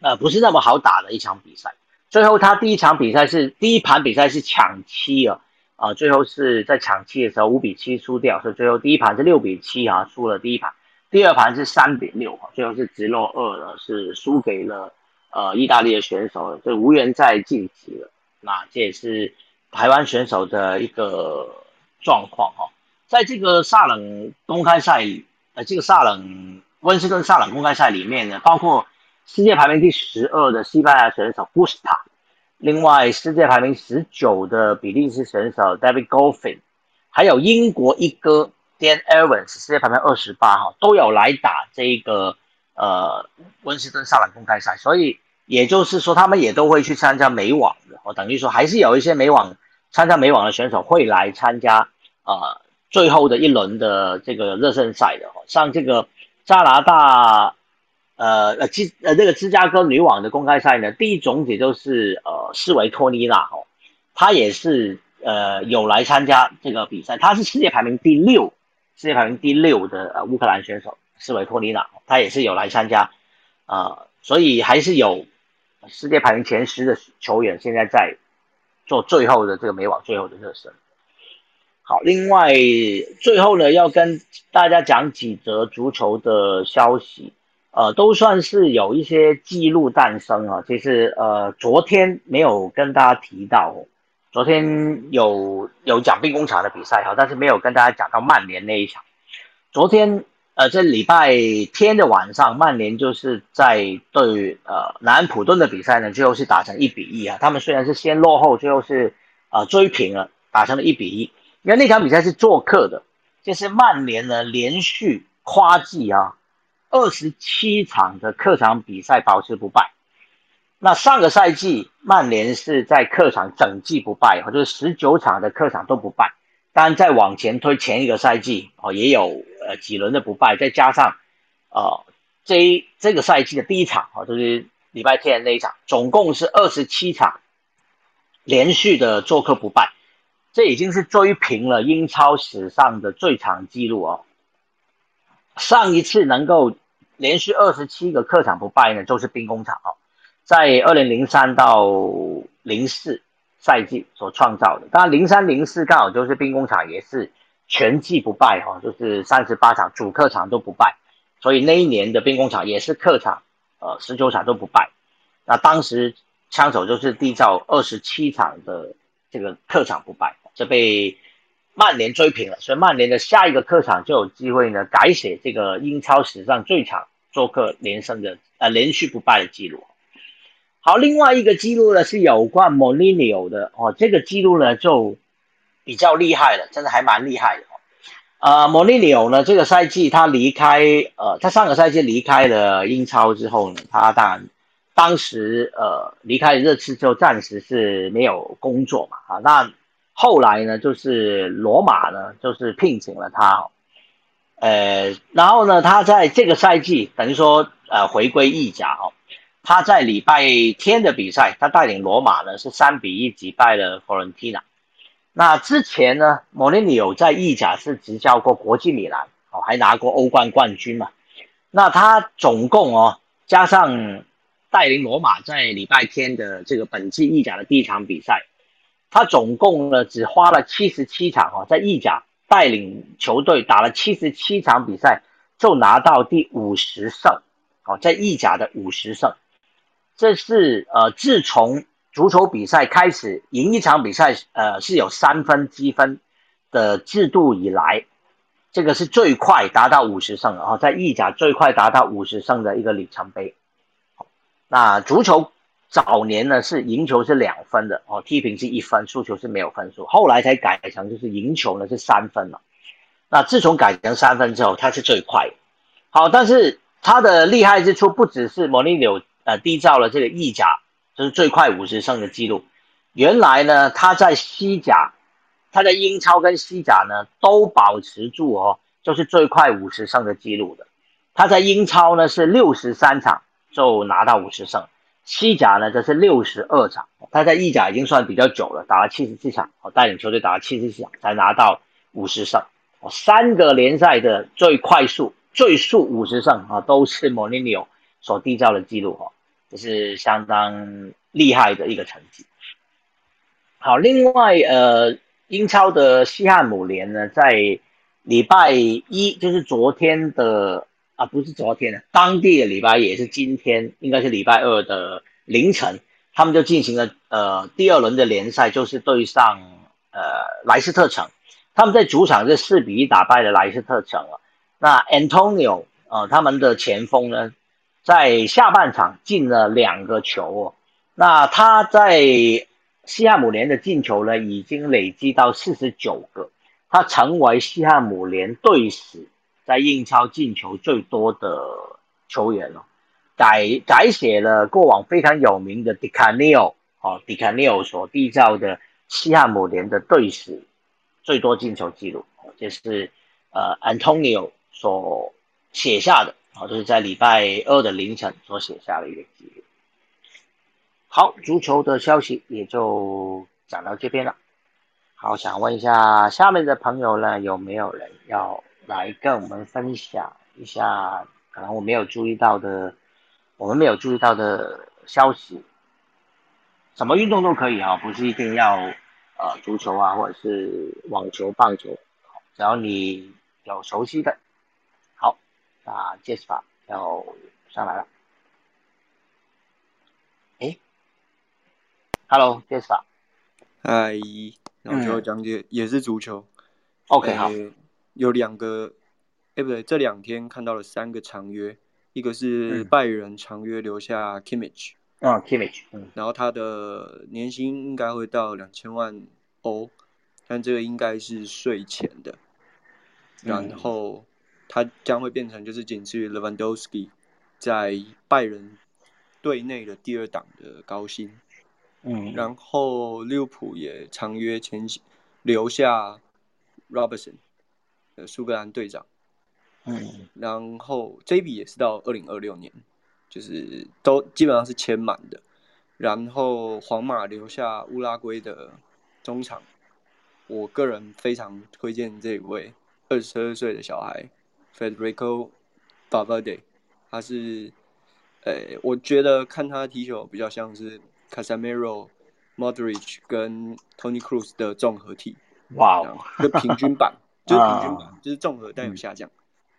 呃，不是那么好打的一场比赛。最后他第一场比赛是第一盘比赛是抢七啊，啊，最后是在抢七的时候五比七输掉，所以最后第一盘是六比七啊，输了第一盘。第二盘是三比六啊，最后是直落二了，是输给了呃意大利的选手，就无缘再晋级了。那这也是台湾选手的一个状况哈，在这个萨冷公开赛。呃，这个萨冷温斯顿萨冷公开赛里面呢，包括世界排名第十二的西班牙选手布斯塔，另外世界排名十九的比利时选手 David Goffin，还有英国一哥 Dan Evans，世界排名二十八哈，都有来打这个呃温斯顿萨冷公开赛，所以也就是说，他们也都会去参加美网的，我等于说还是有一些美网参加美网的选手会来参加啊。最后的一轮的这个热身赛的，像这个加拿大，呃呃芝呃这个芝加哥女网的公开赛呢，第一种子就是呃斯维托尼娜哦，她也是呃有来参加这个比赛，她是世界排名第六，世界排名第六的呃乌克兰选手斯维托尼娜，她也是有来参加，啊，所以还是有世界排名前十的球员现在在做最后的这个美网最后的热身。好，另外最后呢，要跟大家讲几则足球的消息，呃，都算是有一些记录诞生啊。其实呃，昨天没有跟大家提到，昨天有有讲兵工厂的比赛哈，但是没有跟大家讲到曼联那一场。昨天呃，这礼拜天的晚上，曼联就是在对呃南安普顿的比赛呢，最后是打成一比一啊。他们虽然是先落后，最后是呃追平了，打成了一比一。因为那场比赛是做客的，就是曼联呢连续夸季啊，二十七场的客场比赛保持不败。那上个赛季曼联是在客场整季不败，就是十九场的客场都不败。当然再往前推前一个赛季哦，也有呃几轮的不败，再加上呃这这个赛季的第一场啊，就是礼拜天那一场，总共是二十七场连续的做客不败。这已经是追平了英超史上的最长纪录哦。上一次能够连续二十七个客场不败呢，就是兵工厂哦，在二零零三到零四赛季所创造的。当然，零三零四刚好就是兵工厂也是全季不败哈，就是三十八场主客场都不败，所以那一年的兵工厂也是客场呃十九场都不败。那当时枪手就是缔造二十七场的这个客场不败。就被曼联追平了，所以曼联的下一个客场就有机会呢改写这个英超史上最长做客连胜的呃连续不败的记录。好，另外一个记录呢是有关莫里尼奥的哦，这个记录呢就比较厉害的，真的还蛮厉害的。呃，莫利纽呢这个赛季他离开呃他上个赛季离开了英超之后呢，他当然当时呃离开热刺之后暂时是没有工作嘛啊那。后来呢，就是罗马呢，就是聘请了他，呃，然后呢，他在这个赛季等于说呃回归意甲哦，他在礼拜天的比赛，他带领罗马呢是三比一击败了佛伦蒂纳。那之前呢，莫里尼有在意甲是执教过国际米兰哦，还拿过欧冠冠军嘛。那他总共哦，加上带领罗马在礼拜天的这个本季意甲的第一场比赛。他总共呢只花了七十七场哈，在意甲带领球队打了七十七场比赛，就拿到第五十胜，哦，在意甲的五十胜，这是呃自从足球比赛开始赢一场比赛呃是有三分积分的制度以来，这个是最快达到五十胜哦，在意甲最快达到五十胜的一个里程碑。那足球早年呢是赢球是两分的哦，踢平是一分，输球是没有分数，后来才改成就是赢球呢是三分了。那自从改成三分之后，他是最快。好，但是他的厉害之处不只是莫尼纽呃缔造了这个意甲就是最快五十胜的记录，原来呢他在西甲，他在英超跟西甲呢都保持住哦，就是最快五十胜的记录的。他在英超呢是六十三场就拿到五十胜。西甲呢，这是六十二场，他在意甲已经算比较久了，打了七十四场，带领球队打了七十四场才拿到五十胜，三个联赛的最快速最速五十胜啊，都是莫尼纽所缔造的记录，哦，这是相当厉害的一个成绩。好，另外，呃，英超的西汉姆联呢，在礼拜一，就是昨天的。啊，不是昨天，当地的礼拜也是今天，应该是礼拜二的凌晨，他们就进行了呃第二轮的联赛，就是对上呃莱斯特城，他们在主场是四比一打败了莱斯特城了。那 Antonio 呃他们的前锋呢，在下半场进了两个球。哦，那他在西汉姆联的进球呢，已经累积到四十九个，他成为西汉姆联队史。在英超进球最多的球员了，改改写了过往非常有名的迪卡尼奥哦，迪卡尼奥所缔造的西汉姆联的队史最多进球记录，这是呃 Antonio 所写下的。好，这是在礼拜二的凌晨所写下的一个记录。好，足球的消息也就讲到这边了。好，想问一下下面的朋友呢，有没有人要？来跟我们分享一下，可能我没有注意到的，我们没有注意到的消息。什么运动都可以啊，不是一定要呃足球啊，或者是网球、棒球，只要你有熟悉的。好，那 Jasper 要上来了。哎，Hello Jasper。嗨，然后就讲解也是足球。OK，好。有两个，哎，不对，这两天看到了三个长约，一个是拜仁长约留下 Kimmich，啊，Kimmich，嗯，然后他的年薪应该会到两千万欧，但这个应该是税前的，然后他将会变成就是仅次于 Lewandowski 在拜仁队内的第二档的高薪，嗯，然后利物浦也长约签留下 Robertson 呃。苏格兰队长，嗯，然后这笔也是到二零二六年，就是都基本上是签满的。然后皇马留下乌拉圭的中场，我个人非常推荐这位二十二岁的小孩 Federico Valverde，他是，呃，我觉得看他踢球比较像是 Casemiro、Modric 跟 Tony Cruz 的综合体，哇哦，就平均版。(laughs) 就是平均版，就是综合但有下降，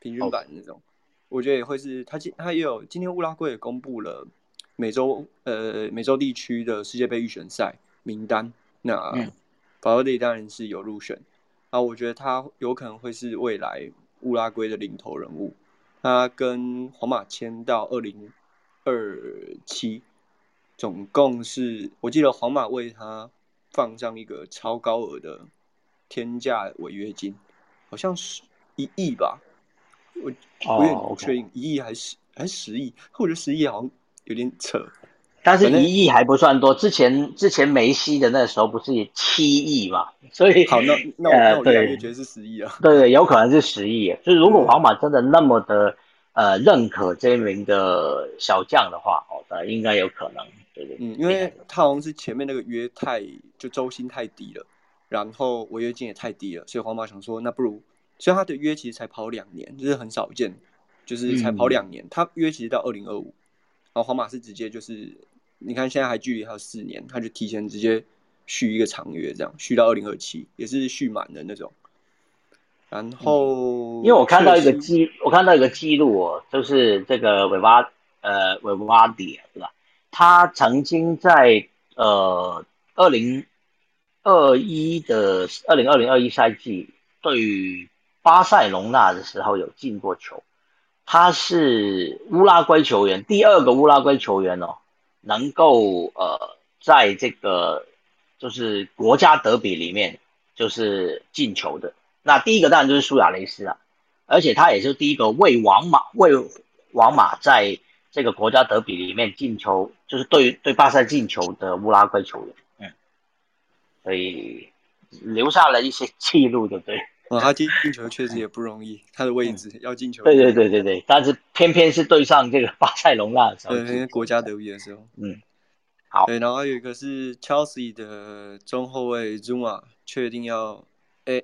平均版那种，我觉得也会是他今他也有今天乌拉圭也公布了美洲呃美洲地区的世界杯预选赛名单，那法尔蒂当然是有入选，啊，我觉得他有可能会是未来乌拉圭的领头人物，他跟皇马签到二零二七，总共是我记得皇马为他放上一个超高额的天价违约金。好像是一亿吧，我我也不确定一亿还是还是十亿，我觉得十亿好像有点扯。但是一亿还不算多，之前之前梅西的那时候不是也七亿嘛，所以好那那我那我越来越觉得是十亿啊。对对，有可能是十亿。就是如果皇马真的那么的呃认可这名的小将的话，哦，那应该有可能。对对，嗯，因为他好像是前面那个约太就周薪太低了。然后违约金也太低了，所以皇马想说，那不如，所以他的约其实才跑两年，就是很少见，就是才跑两年。他约其实到二零二五，然后皇马是直接就是，你看现在还距离还有四年，他就提前直接续一个长约，这样续到二零二七，也是续满的那种。然后，因为我看到一个记，我看到一个记录哦，就是这个韦巴，呃，韦巴迪，对吧？他曾经在呃二零。二一的二零二零二一赛季对于巴塞隆纳的时候有进过球，他是乌拉圭球员，第二个乌拉圭球员哦，能够呃在这个就是国家德比里面就是进球的。那第一个当然就是苏亚雷斯了，而且他也是第一个为皇马为皇马在这个国家德比里面进球，就是对对巴萨进球的乌拉圭球员。嗯，所以留下了一些记录，对不对？啊，他进进球确实也不容易，他的位置要进球。对对对对对，但是偏偏是对上这个巴塞隆纳的时候，对国家德比的时候。嗯，好。对，然后还有一个是 Chelsea 的中后卫 Zuma 确定要，哎，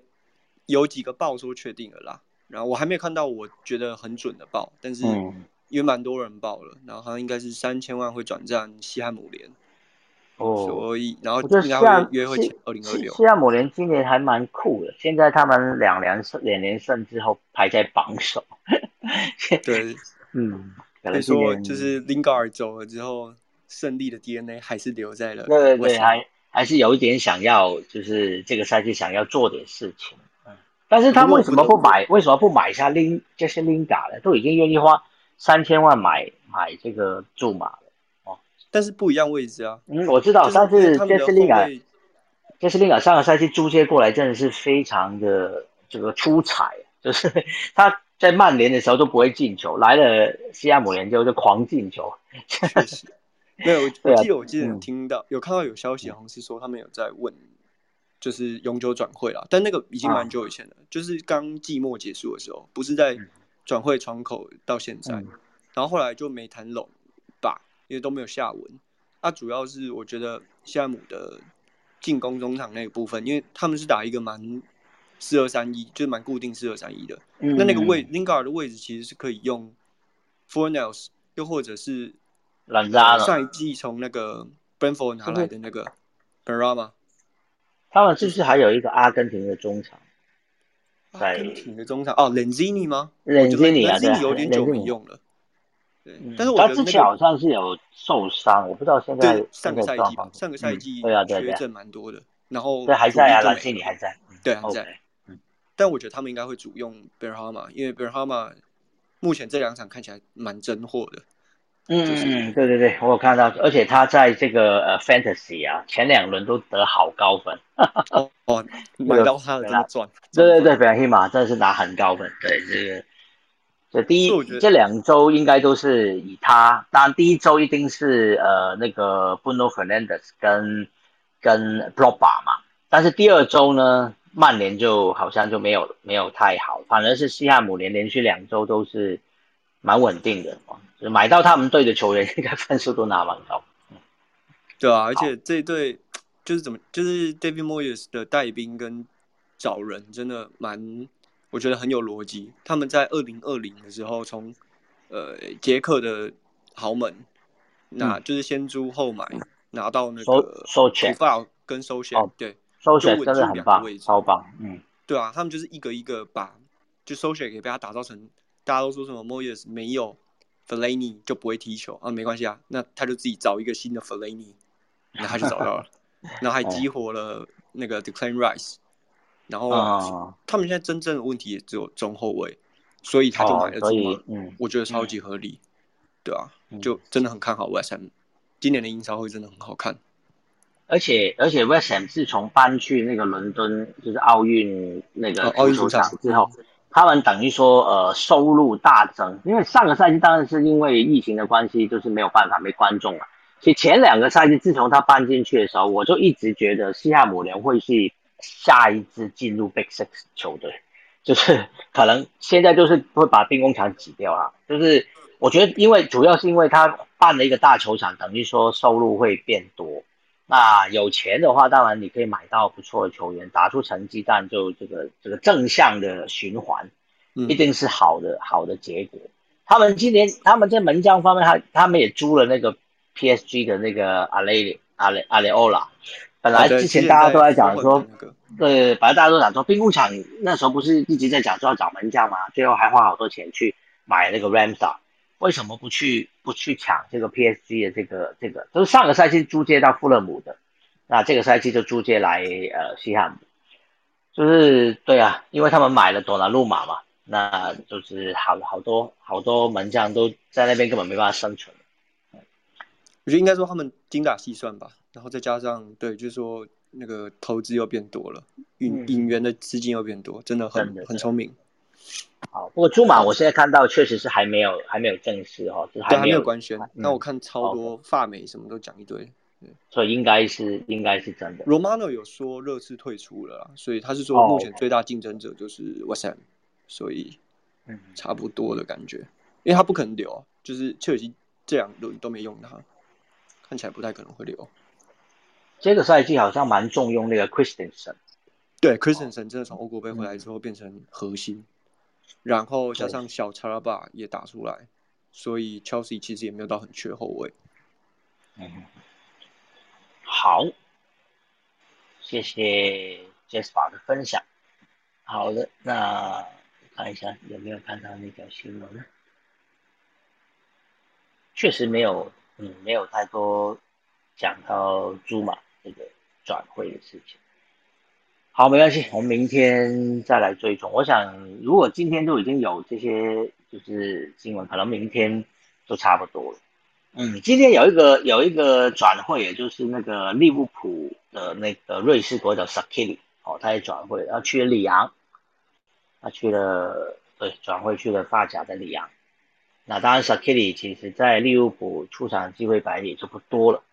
有几个报说确定了啦，然后我还没有看到我觉得很准的报，但是因为蛮多人报了，然后好像应该是三千万会转战西汉姆联。哦，所以然后我觉得西汉约会二零二六，西汉姆联今年还蛮酷的。现在他们两连胜，两连胜之后排在榜首。对，嗯，可以说就是林高尔走了之后，胜利的 DNA 还是留在了。对对对，还还是有一点想要，就是这个赛季想要做点事情。嗯，但是他为什么不买？为什么不买一下林？就是林嘎呢？都已经愿意花三千万买买这个驻马了。但是不一样位置啊，嗯，我知道，但是杰斯利卡，杰斯利卡上个赛季租借过来真的是非常的这个出彩，就是他在曼联的时候都不会进球，来了西亚姆联之后就狂进球。确实，没有，我 (laughs) 记得我记得听到有看到有消息，好像是说他们有在问，就是永久转会了，但那个已经蛮久以前了，就是刚季末结束的时候，不是在转会窗口到现在，然后后来就没谈拢。因为都没有下文，啊，主要是我觉得西汉姆的进攻中场那个部分，因为他们是打一个蛮四二三一，就是蛮固定四二三一的。那那个位 Lingard 的位置其实是可以用 Fornells，又或者是兰扎上一季从那个 Brentford 拿来的那个 Berama。他们是不是还有一个阿根廷的中场？阿根廷的中场哦，Lenzini 吗，Lenzini 有点久没用了。但是他之前好像是有受伤，我不知道现在上个赛季吧，上个赛季对啊，缺阵蛮多的。然后对还在啊，兰心里还在，对还在。嗯，但我觉得他们应该会主用 b e r h a m a 因为 b e r h a m a 目前这两场看起来蛮真货的。嗯嗯，对对对，我有看到，而且他在这个呃 Fantasy 啊，前两轮都得好高分。哦哦，(laughs) 买到他的赚。对对对 e h a m a 真的是拿很高分，对这个。这第一这两周应该都是以他，当然第一周一定是呃那个 Bruno Fernandes 跟跟 b r o b a 嘛，但是第二周呢，曼联就好像就没有没有太好，反而是西汉姆联连续两周都是蛮稳定的，就买到他们队的球员应该分数都拿蛮高。对啊，而且这队就是怎么就是 David Moyes 的带兵跟找人真的蛮。我觉得很有逻辑。他们在二零二零的时候，从呃捷克的豪门，那就是先租后买，拿到那个首发，跟收钱，对，收钱真的很棒，超棒，嗯，对啊，他们就是一个一个把就收钱给被他打造成，大家都说什么 Moyes 没有 Fellaini 就不会踢球啊，没关系啊，那他就自己找一个新的 Fellaini，那他就找到了，(laughs) 然后还激活了那个 Declan Rice。然后他们现在真正的问题也只有中后卫，所以他就买了这个，嗯，我觉得超级合理，对啊，就真的很看好 West Ham，今年的英超会真的很好看，而且而且 West Ham 自从搬去那个伦敦，就是奥运那个奥运球场之后，他们等于说呃收入大增，因为上个赛季当然是因为疫情的关系，就是没有办法没观众了。其实前两个赛季自从他搬进去的时候，我就一直觉得西汉姆联会是。下一支进入 Big Six 球队，就是可能现在就是会把兵工厂挤掉啊。就是我觉得，因为主要是因为他办了一个大球场，等于说收入会变多。那有钱的话，当然你可以买到不错的球员，打出成绩，但就这个这个正向的循环，一定是好的好的结果。他们今年他们在门将方面，他他们也租了那个 PSG 的那个阿雷阿雷阿雷欧拉。本来之前大家都在讲说，对，本来大家都讲说兵工厂那时候不是一直在讲说要找门将吗，最后还花好多钱去买那个 Ramsar，为什么不去不去抢这个 PSG 的这个这个？就是上个赛季租借到富勒姆的，那这个赛季就租借来呃西汉姆，就是对啊，因为他们买了多纳鲁马嘛，那就是好好多好多门将都在那边根本没办法生存。我觉得应该说他们精打细算吧，然后再加上对，就是说那个投资又变多了，引引援的资金又变多，真的很很聪明。好，不过朱马我现在看到确实是还没有还没有正式哈，对，还没有官宣。那我看超多发美什么都讲一堆，所以应该是应该是真的。Romano 有说热刺退出了，所以他是说目前最大竞争者就是 West Ham，所以嗯差不多的感觉，因为他不可能留，就是切尔西这两轮都没用他。看起来不太可能会留。这个赛季好像蛮重用那个 Christensen，对，Christensen 真的从欧国杯回来之后变成核心，然后加上小查拉巴也打出来，所以 Chelsea 其实也没有到很缺后卫。嗯，好，谢谢 Jasper 的分享。好的，那看一下有没有看到那条新闻呢？确实没有。嗯，没有太多讲到猪马这个转会的事情。好，没关系，我们明天再来追踪。我想，如果今天都已经有这些就是新闻，可能明天就差不多了。嗯，今天有一个有一个转会，也就是那个利物浦的那个瑞士国脚 Sakili 哦，他也转会，他去了里昂，他去了对转会去了发甲的里昂。那当然 s a k i l i 其实在利物浦出场机会摆也就不多了，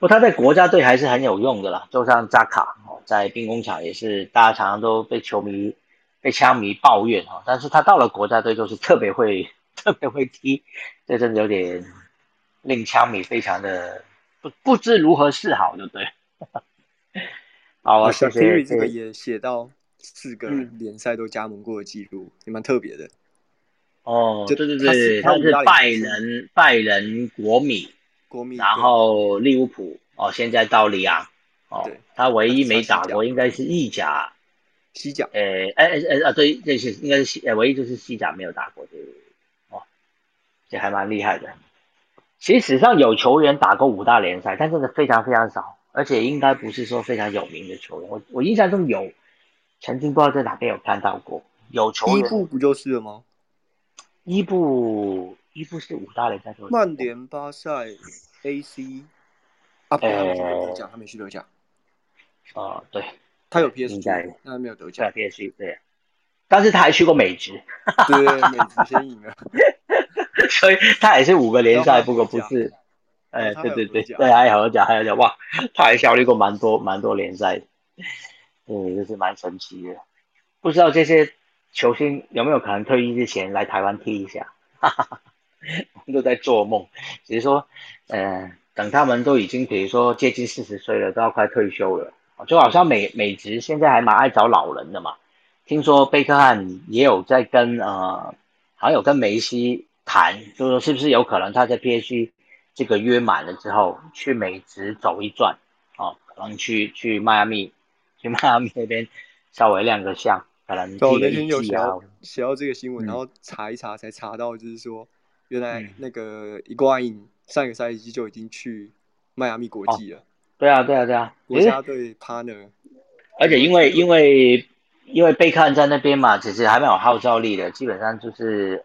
不过他在国家队还是很有用的啦。就像扎卡哦，在兵工厂也是大家常常都被球迷、被枪迷抱怨哈，但是他到了国家队就是特别会、(laughs) 特别会踢，这真的有点令枪迷非常的不不知如何是好，对不对？(laughs) 好啊，谢谢。这个也写到四个联赛都加盟过的记录，也蛮特别的。哦，对对对，他是拜仁、拜仁、国米、国米，然后利物浦，哦，现在到里昂，哦，他唯一没打过应该是意甲、西甲，诶，哎哎哎啊，对，这是应该是西，唯一就是西甲没有打过，对，哦，这还蛮厉害的。其实史上有球员打过五大联赛，但真的非常非常少，而且应该不是说非常有名的球员。我我印象中有，曾经不知道在哪边有看到过，有球员。伊布不就是了吗？伊布，伊布是五大联赛曼联、巴塞、AC，啊，他没去德甲，他没去德甲。啊，对，他有 PSG，但他没有德甲。对，PSG 对，但是他还去过美职。对，美职先赢了。(laughs) 所以他也是五个联赛，不过不是。哎，对对对，对，还有奖，还有奖，哇，他还效力过蛮多蛮多联赛。嗯，就是蛮神奇的，不知道这些。球星有没有可能退役之前来台湾踢一下？(laughs) 都在做梦。只是说，呃，等他们都已经，比如说接近四十岁了，都要快退休了，就好像美美职现在还蛮爱找老人的嘛。听说贝克汉也有在跟呃，好像有跟梅西谈，就说是不是有可能他在 PSG 这个约满了之后，去美职走一转，哦，可能去去迈阿密，去迈阿密那边稍微亮个相。可能、啊我那天有写到写到这个新闻，然后查一查才查到，就是说原来那个伊瓜因上个赛季就已经去迈阿密国际了。对啊，对啊，对啊，国家队 partner。而且因为因为因为贝克汉在那边嘛，其实还蛮有号召力的，基本上就是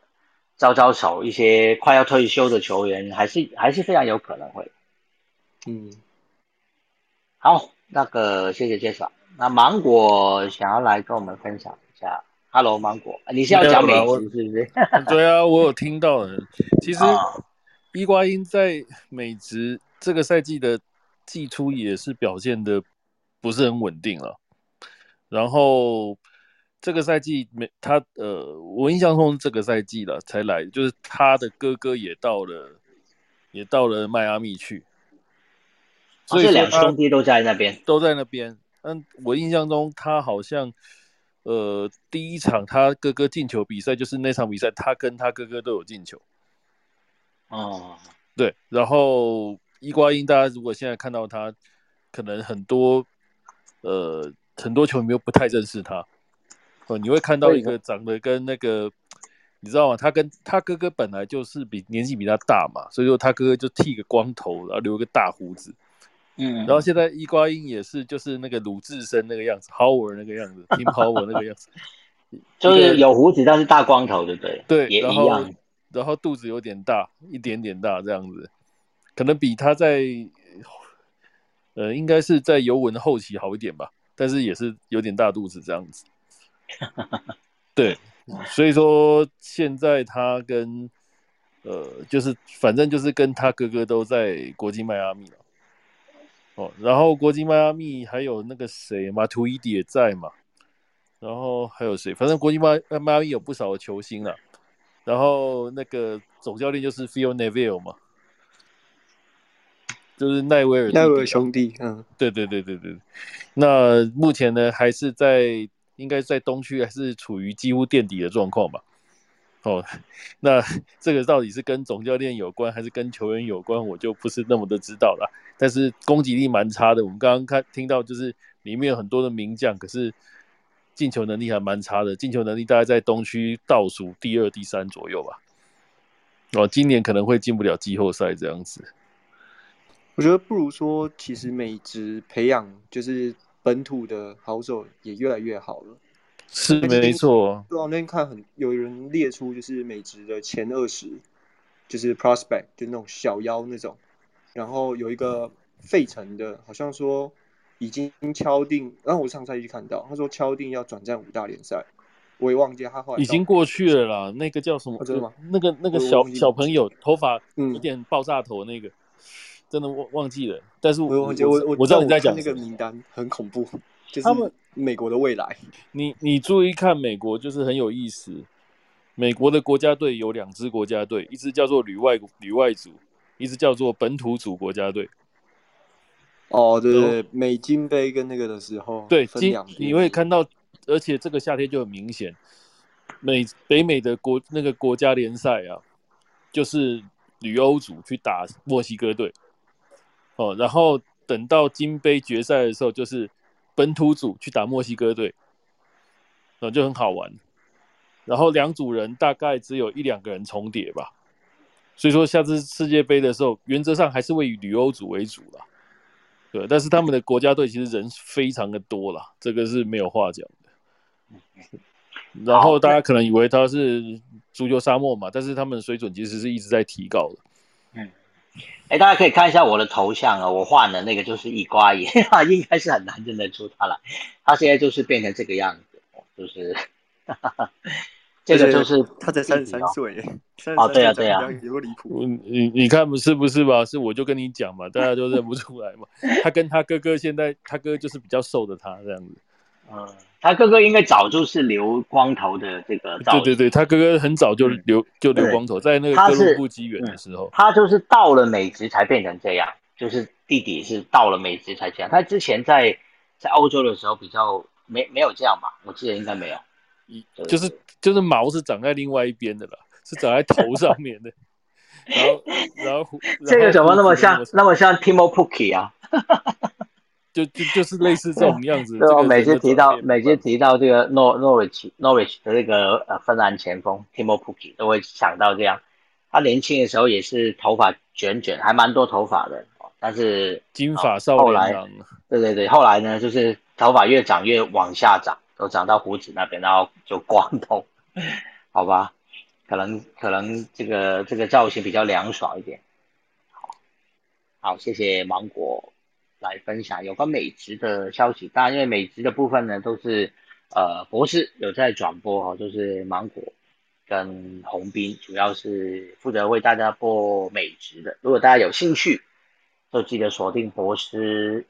招招手，一些快要退休的球员还是还是非常有可能会。嗯，好，那个谢谢介绍。那芒果想要来跟我们分享一下，Hello，芒果，你是要讲美职是不是？(laughs) 对啊，我有听到的。其实伊瓜因在美职这个赛季的季初也是表现的不是很稳定了。然后这个赛季没他呃，我印象中这个赛季了才来，就是他的哥哥也到了，也到了迈阿密去，所以两兄弟都在那边，都在那边。嗯我印象中，他好像，呃，第一场他哥哥进球比赛就是那场比赛，他跟他哥哥都有进球。哦，对，然后伊瓜因，大家如果现在看到他，可能很多，呃，很多球迷又不太认识他。哦，你会看到一个长得跟那个，你知道吗？他跟他哥哥本来就是比年纪比他大嘛，所以说他哥哥就剃个光头，然后留个大胡子。嗯，然后现在伊瓜因也是，就是那个鲁智深那个样子，Howard 那个样子，(laughs) 听 Howard 那个样子，就是有胡子但是大光头，对不对？对，也一样。然后肚子有点大，一点点大这样子。可能比他在呃，应该是在尤文的后期好一点吧，但是也是有点大肚子这样子。(laughs) 对，所以说现在他跟呃，就是反正就是跟他哥哥都在国际迈阿密了。哦，然后国际迈阿密还有那个谁，马图伊迪也在嘛。然后还有谁？反正国际迈迈阿密有不少的球星了。然后那个总教练就是 Phil Neville 嘛，就是奈威尔奈威尔兄弟。嗯，对对对对对。那目前呢，还是在应该在东区，还是处于几乎垫底的状况吧。哦，那 (laughs) 这个到底是跟总教练有关，还是跟球员有关，我就不是那么的知道了。但是攻击力蛮差的，我们刚刚看听到就是里面有很多的名将，可是。进球能力还蛮差的，进球能力大概在东区倒数第二、第三左右吧。哦，今年可能会进不了季后赛这样子。我觉得不如说，其实美职培养就是本土的好手也越来越好了。是没错。对啊，那天看很有人列出就是美职的前二十，就是 prospect 就那种小妖那种，然后有一个费城的，好像说。已经敲定，然后我上赛季看到他说敲定要转战五大联赛，我也忘记他后来已经过去了啦。那个叫什么？真的吗？那个那个小小朋友头发有点爆炸头那个，真的忘忘记了。但是我忘记我我知道你在讲那个名单很恐怖，就是他们美国的未来。你你注意看美国就是很有意思，美国的国家队有两支国家队，一支叫做旅外旅外组，一支叫做本土组国家队。哦，对对，美金杯跟那个的时候，对，金你会看到，而且这个夏天就很明显，美北美的国那个国家联赛啊，就是旅欧组去打墨西哥队，哦，然后等到金杯决赛的时候，就是本土组去打墨西哥队，哦，就很好玩，然后两组人大概只有一两个人重叠吧，所以说下次世界杯的时候，原则上还是会以旅欧组为主了。对，但是他们的国家队其实人非常的多了，这个是没有话讲的。然后大家可能以为他是足球沙漠嘛，但是他们的水准其实是一直在提高的。嗯，哎，大家可以看一下我的头像啊，我换的那个就是一瓜爷，(laughs) 应该是很难认得出他来。他现在就是变成这个样子，就是。(laughs) 这个就是他才三十三岁，哦，对啊，对啊，有离谱。你你看不是不是吧？是我就跟你讲嘛，大家都认不出来嘛。(laughs) 他跟他哥哥现在，他哥就是比较瘦的他这样子。嗯，他哥哥应该早就是留光头的这个。对对对，他哥哥很早就留就留光头，在那个哥伦布机缘的时候，他就是到了美职才变成这样，就是弟弟是到了美职才这样。他之前在在欧洲的时候比较没没有这样吧？我记得应该没有。就是就是毛是长在另外一边的了，是长在头上面的。(laughs) 然后然后这个怎么那么像那么像 Timo Pukki 啊？就就就是类似这种样子。对，每次提到每次提到这个 Nor Norwich Norwich 的那个呃芬兰前锋 Timo Pukki 都会想到这样。他年轻的时候也是头发卷卷，还蛮多头发的，但是金发少年郎。对对对，后来呢，就是头发越长越往下长。都长到胡子那边，然后就光头，(laughs) 好吧？可能可能这个这个造型比较凉爽一点。好，好，谢谢芒果来分享有关美职的消息。当然，因为美职的部分呢，都是呃博士有在转播哈，就是芒果跟洪斌主要是负责为大家播美职的。如果大家有兴趣，就记得锁定博士，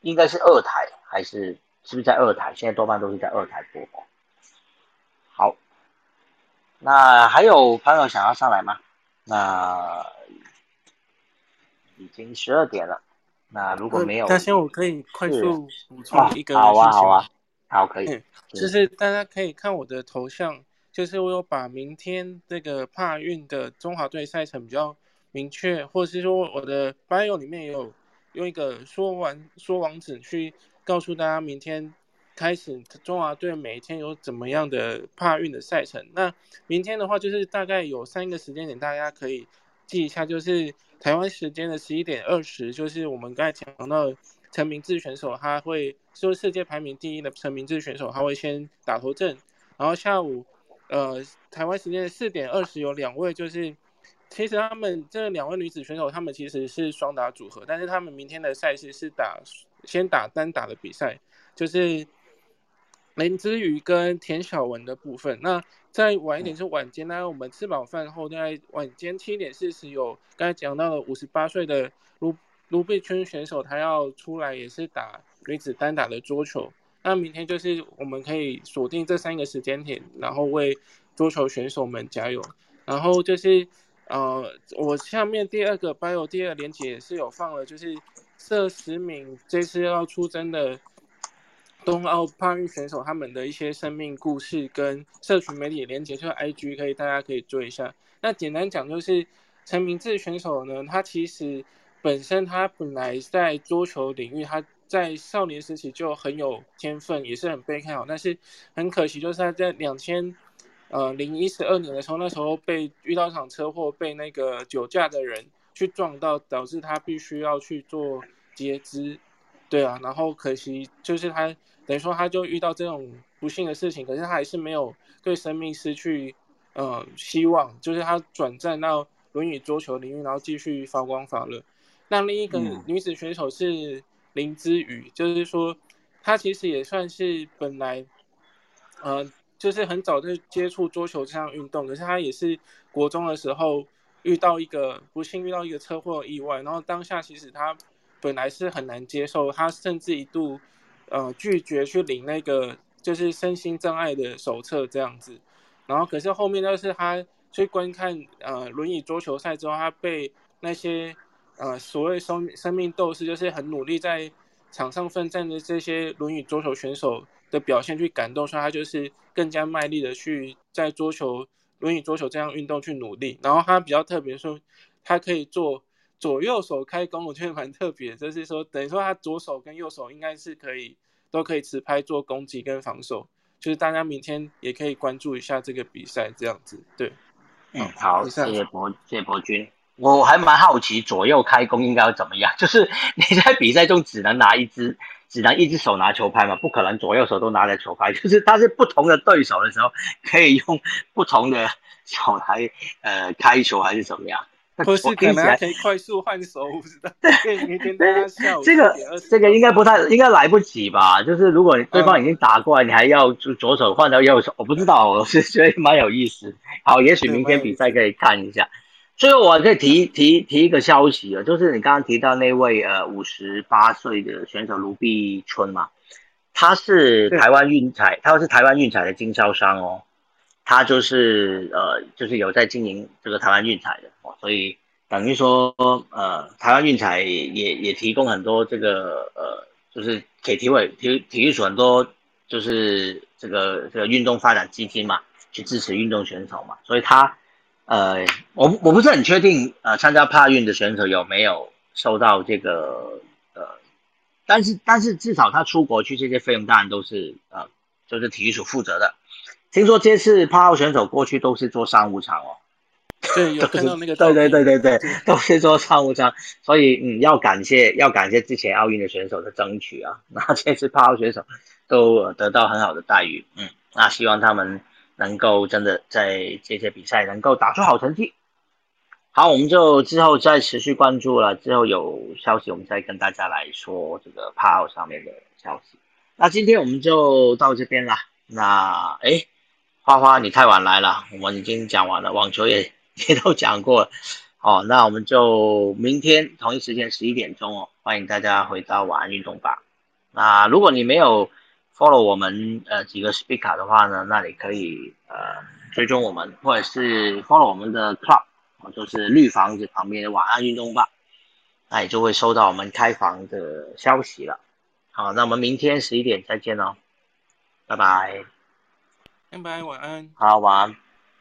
应该是二台还是？是不是在二台？现在多半都是在二台播。好，那还有朋友想要上来吗？那已经十二点了。那如果没有，那先我可以快速补充一个好啊，好啊，好，可以。就是大家可以看我的头像，就是我有把明天这个帕运的中华队赛程比较明确，或者是说我的 bio 里面有用一个说完说网址去。告诉大家，明天开始中华队每一天有怎么样的帕运的赛程。那明天的话，就是大概有三个时间点，大家可以记一下，就是台湾时间的十一点二十，就是我们刚才讲到陈明志选手，他会说世界排名第一的陈明志选手，他会先打头阵。然后下午，呃，台湾时间的四点二十，有两位就是其实他们这两位女子选手，她们其实是双打组合，但是她们明天的赛事是打先打单打的比赛，就是林之瑜跟田晓文的部分。那再晚一点是晚间，那我们吃饱饭后，大概晚间七点四十有刚才讲到了五十八岁的卢卢碧春选手，他要出来也是打女子单打的桌球。那明天就是我们可以锁定这三个时间点，然后为桌球选手们加油。然后就是，呃，我下面第二个 bio 第二连结是有放了，就是这十名这次要出征的冬奥帕运选手他们的一些生命故事跟社群媒体连接，就是 IG 可以大家可以追一下。那简单讲就是陈明志选手呢，他其实本身他本来在桌球领域他。在少年时期就很有天分，也是很被看好，但是很可惜，就是他在两千呃零一十二年的时候，那时候被遇到一场车祸，被那个酒驾的人去撞到，导致他必须要去做截肢。对啊，然后可惜就是他等于说他就遇到这种不幸的事情，可是他还是没有对生命失去呃希望，就是他转战到轮椅桌球领域，然后继续发光发热。那另一个女子选手是。林之宇，就是说，她其实也算是本来，呃，就是很早就接触桌球这项运动，可是她也是国中的时候遇到一个不幸遇到一个车祸意外，然后当下其实他本来是很难接受，他甚至一度呃拒绝去领那个就是身心障碍的手册这样子，然后可是后面就是他去观看呃轮椅桌球赛之后，他被那些。呃，所谓生生命斗士，就是很努力在场上奋战的这些轮椅桌球选手的表现，去感动，所以他就是更加卖力的去在桌球轮椅桌球这样运动去努力。然后他比较特别说，他可以做左右手开弓，我觉得蛮特别，就是说等于说他左手跟右手应该是可以都可以持拍做攻击跟防守，就是大家明天也可以关注一下这个比赛这样子。对，嗯，好，谢谢博，谢谢博君。我还蛮好奇左右开弓应该要怎么样，(laughs) 就是你在比赛中只能拿一只，只能一只手拿球拍嘛，不可能左右手都拿着球拍，(laughs) 就是他是不同的对手的时候可以用不同的手来呃开球还是怎么样？不是可能可以快速换手，不知道。(laughs) 对，明天大家下午这个这个应该不太应该来不及吧？就是如果对方已经打过来，你还要就左手换到右手，我不知道，我是 (laughs) 觉得蛮有意思。好，也许明天比赛可以看一下。最后，我可以提提提一个消息啊，就是你刚刚提到那位呃五十八岁的选手卢碧春嘛，他是台湾运彩，他是台湾运彩的经销商哦，他就是呃就是有在经营这个台湾运彩的哦，所以等于说呃台湾运彩也也提供很多这个呃就是给体委体体育署很多就是这个这个运动发展基金嘛，去支持运动选手嘛，所以他。呃，我我不是很确定，呃，参加帕运的选手有没有收到这个，呃，但是但是至少他出国去这些费用当然都是呃，就是体育署负责的。听说这次帕奥选手过去都是做商务舱哦，对，有 (laughs) 看到那个，对对对对对，都是做商务舱，所以嗯，要感谢要感谢之前奥运的选手的争取啊，(laughs) 那这次帕奥选手都得到很好的待遇，嗯，那希望他们。能够真的在这些比赛能够打出好成绩，好，我们就之后再持续关注了。之后有消息，我们再跟大家来说这个帕奥上面的消息。那今天我们就到这边啦。那哎，花花你太晚来了，我们已经讲完了，网球也 (laughs) 也都讲过了。哦，那我们就明天同一时间十一点钟哦，欢迎大家回到晚安运动吧。那如果你没有，follow 我们呃几个 speaker 的话呢，那你可以呃追踪我们，或者是 follow 我们的 club，就是绿房子旁边的晚安运动吧，那也就会收到我们开房的消息了。好，那我们明天十一点再见哦，拜拜，拜拜，晚安，好，晚安。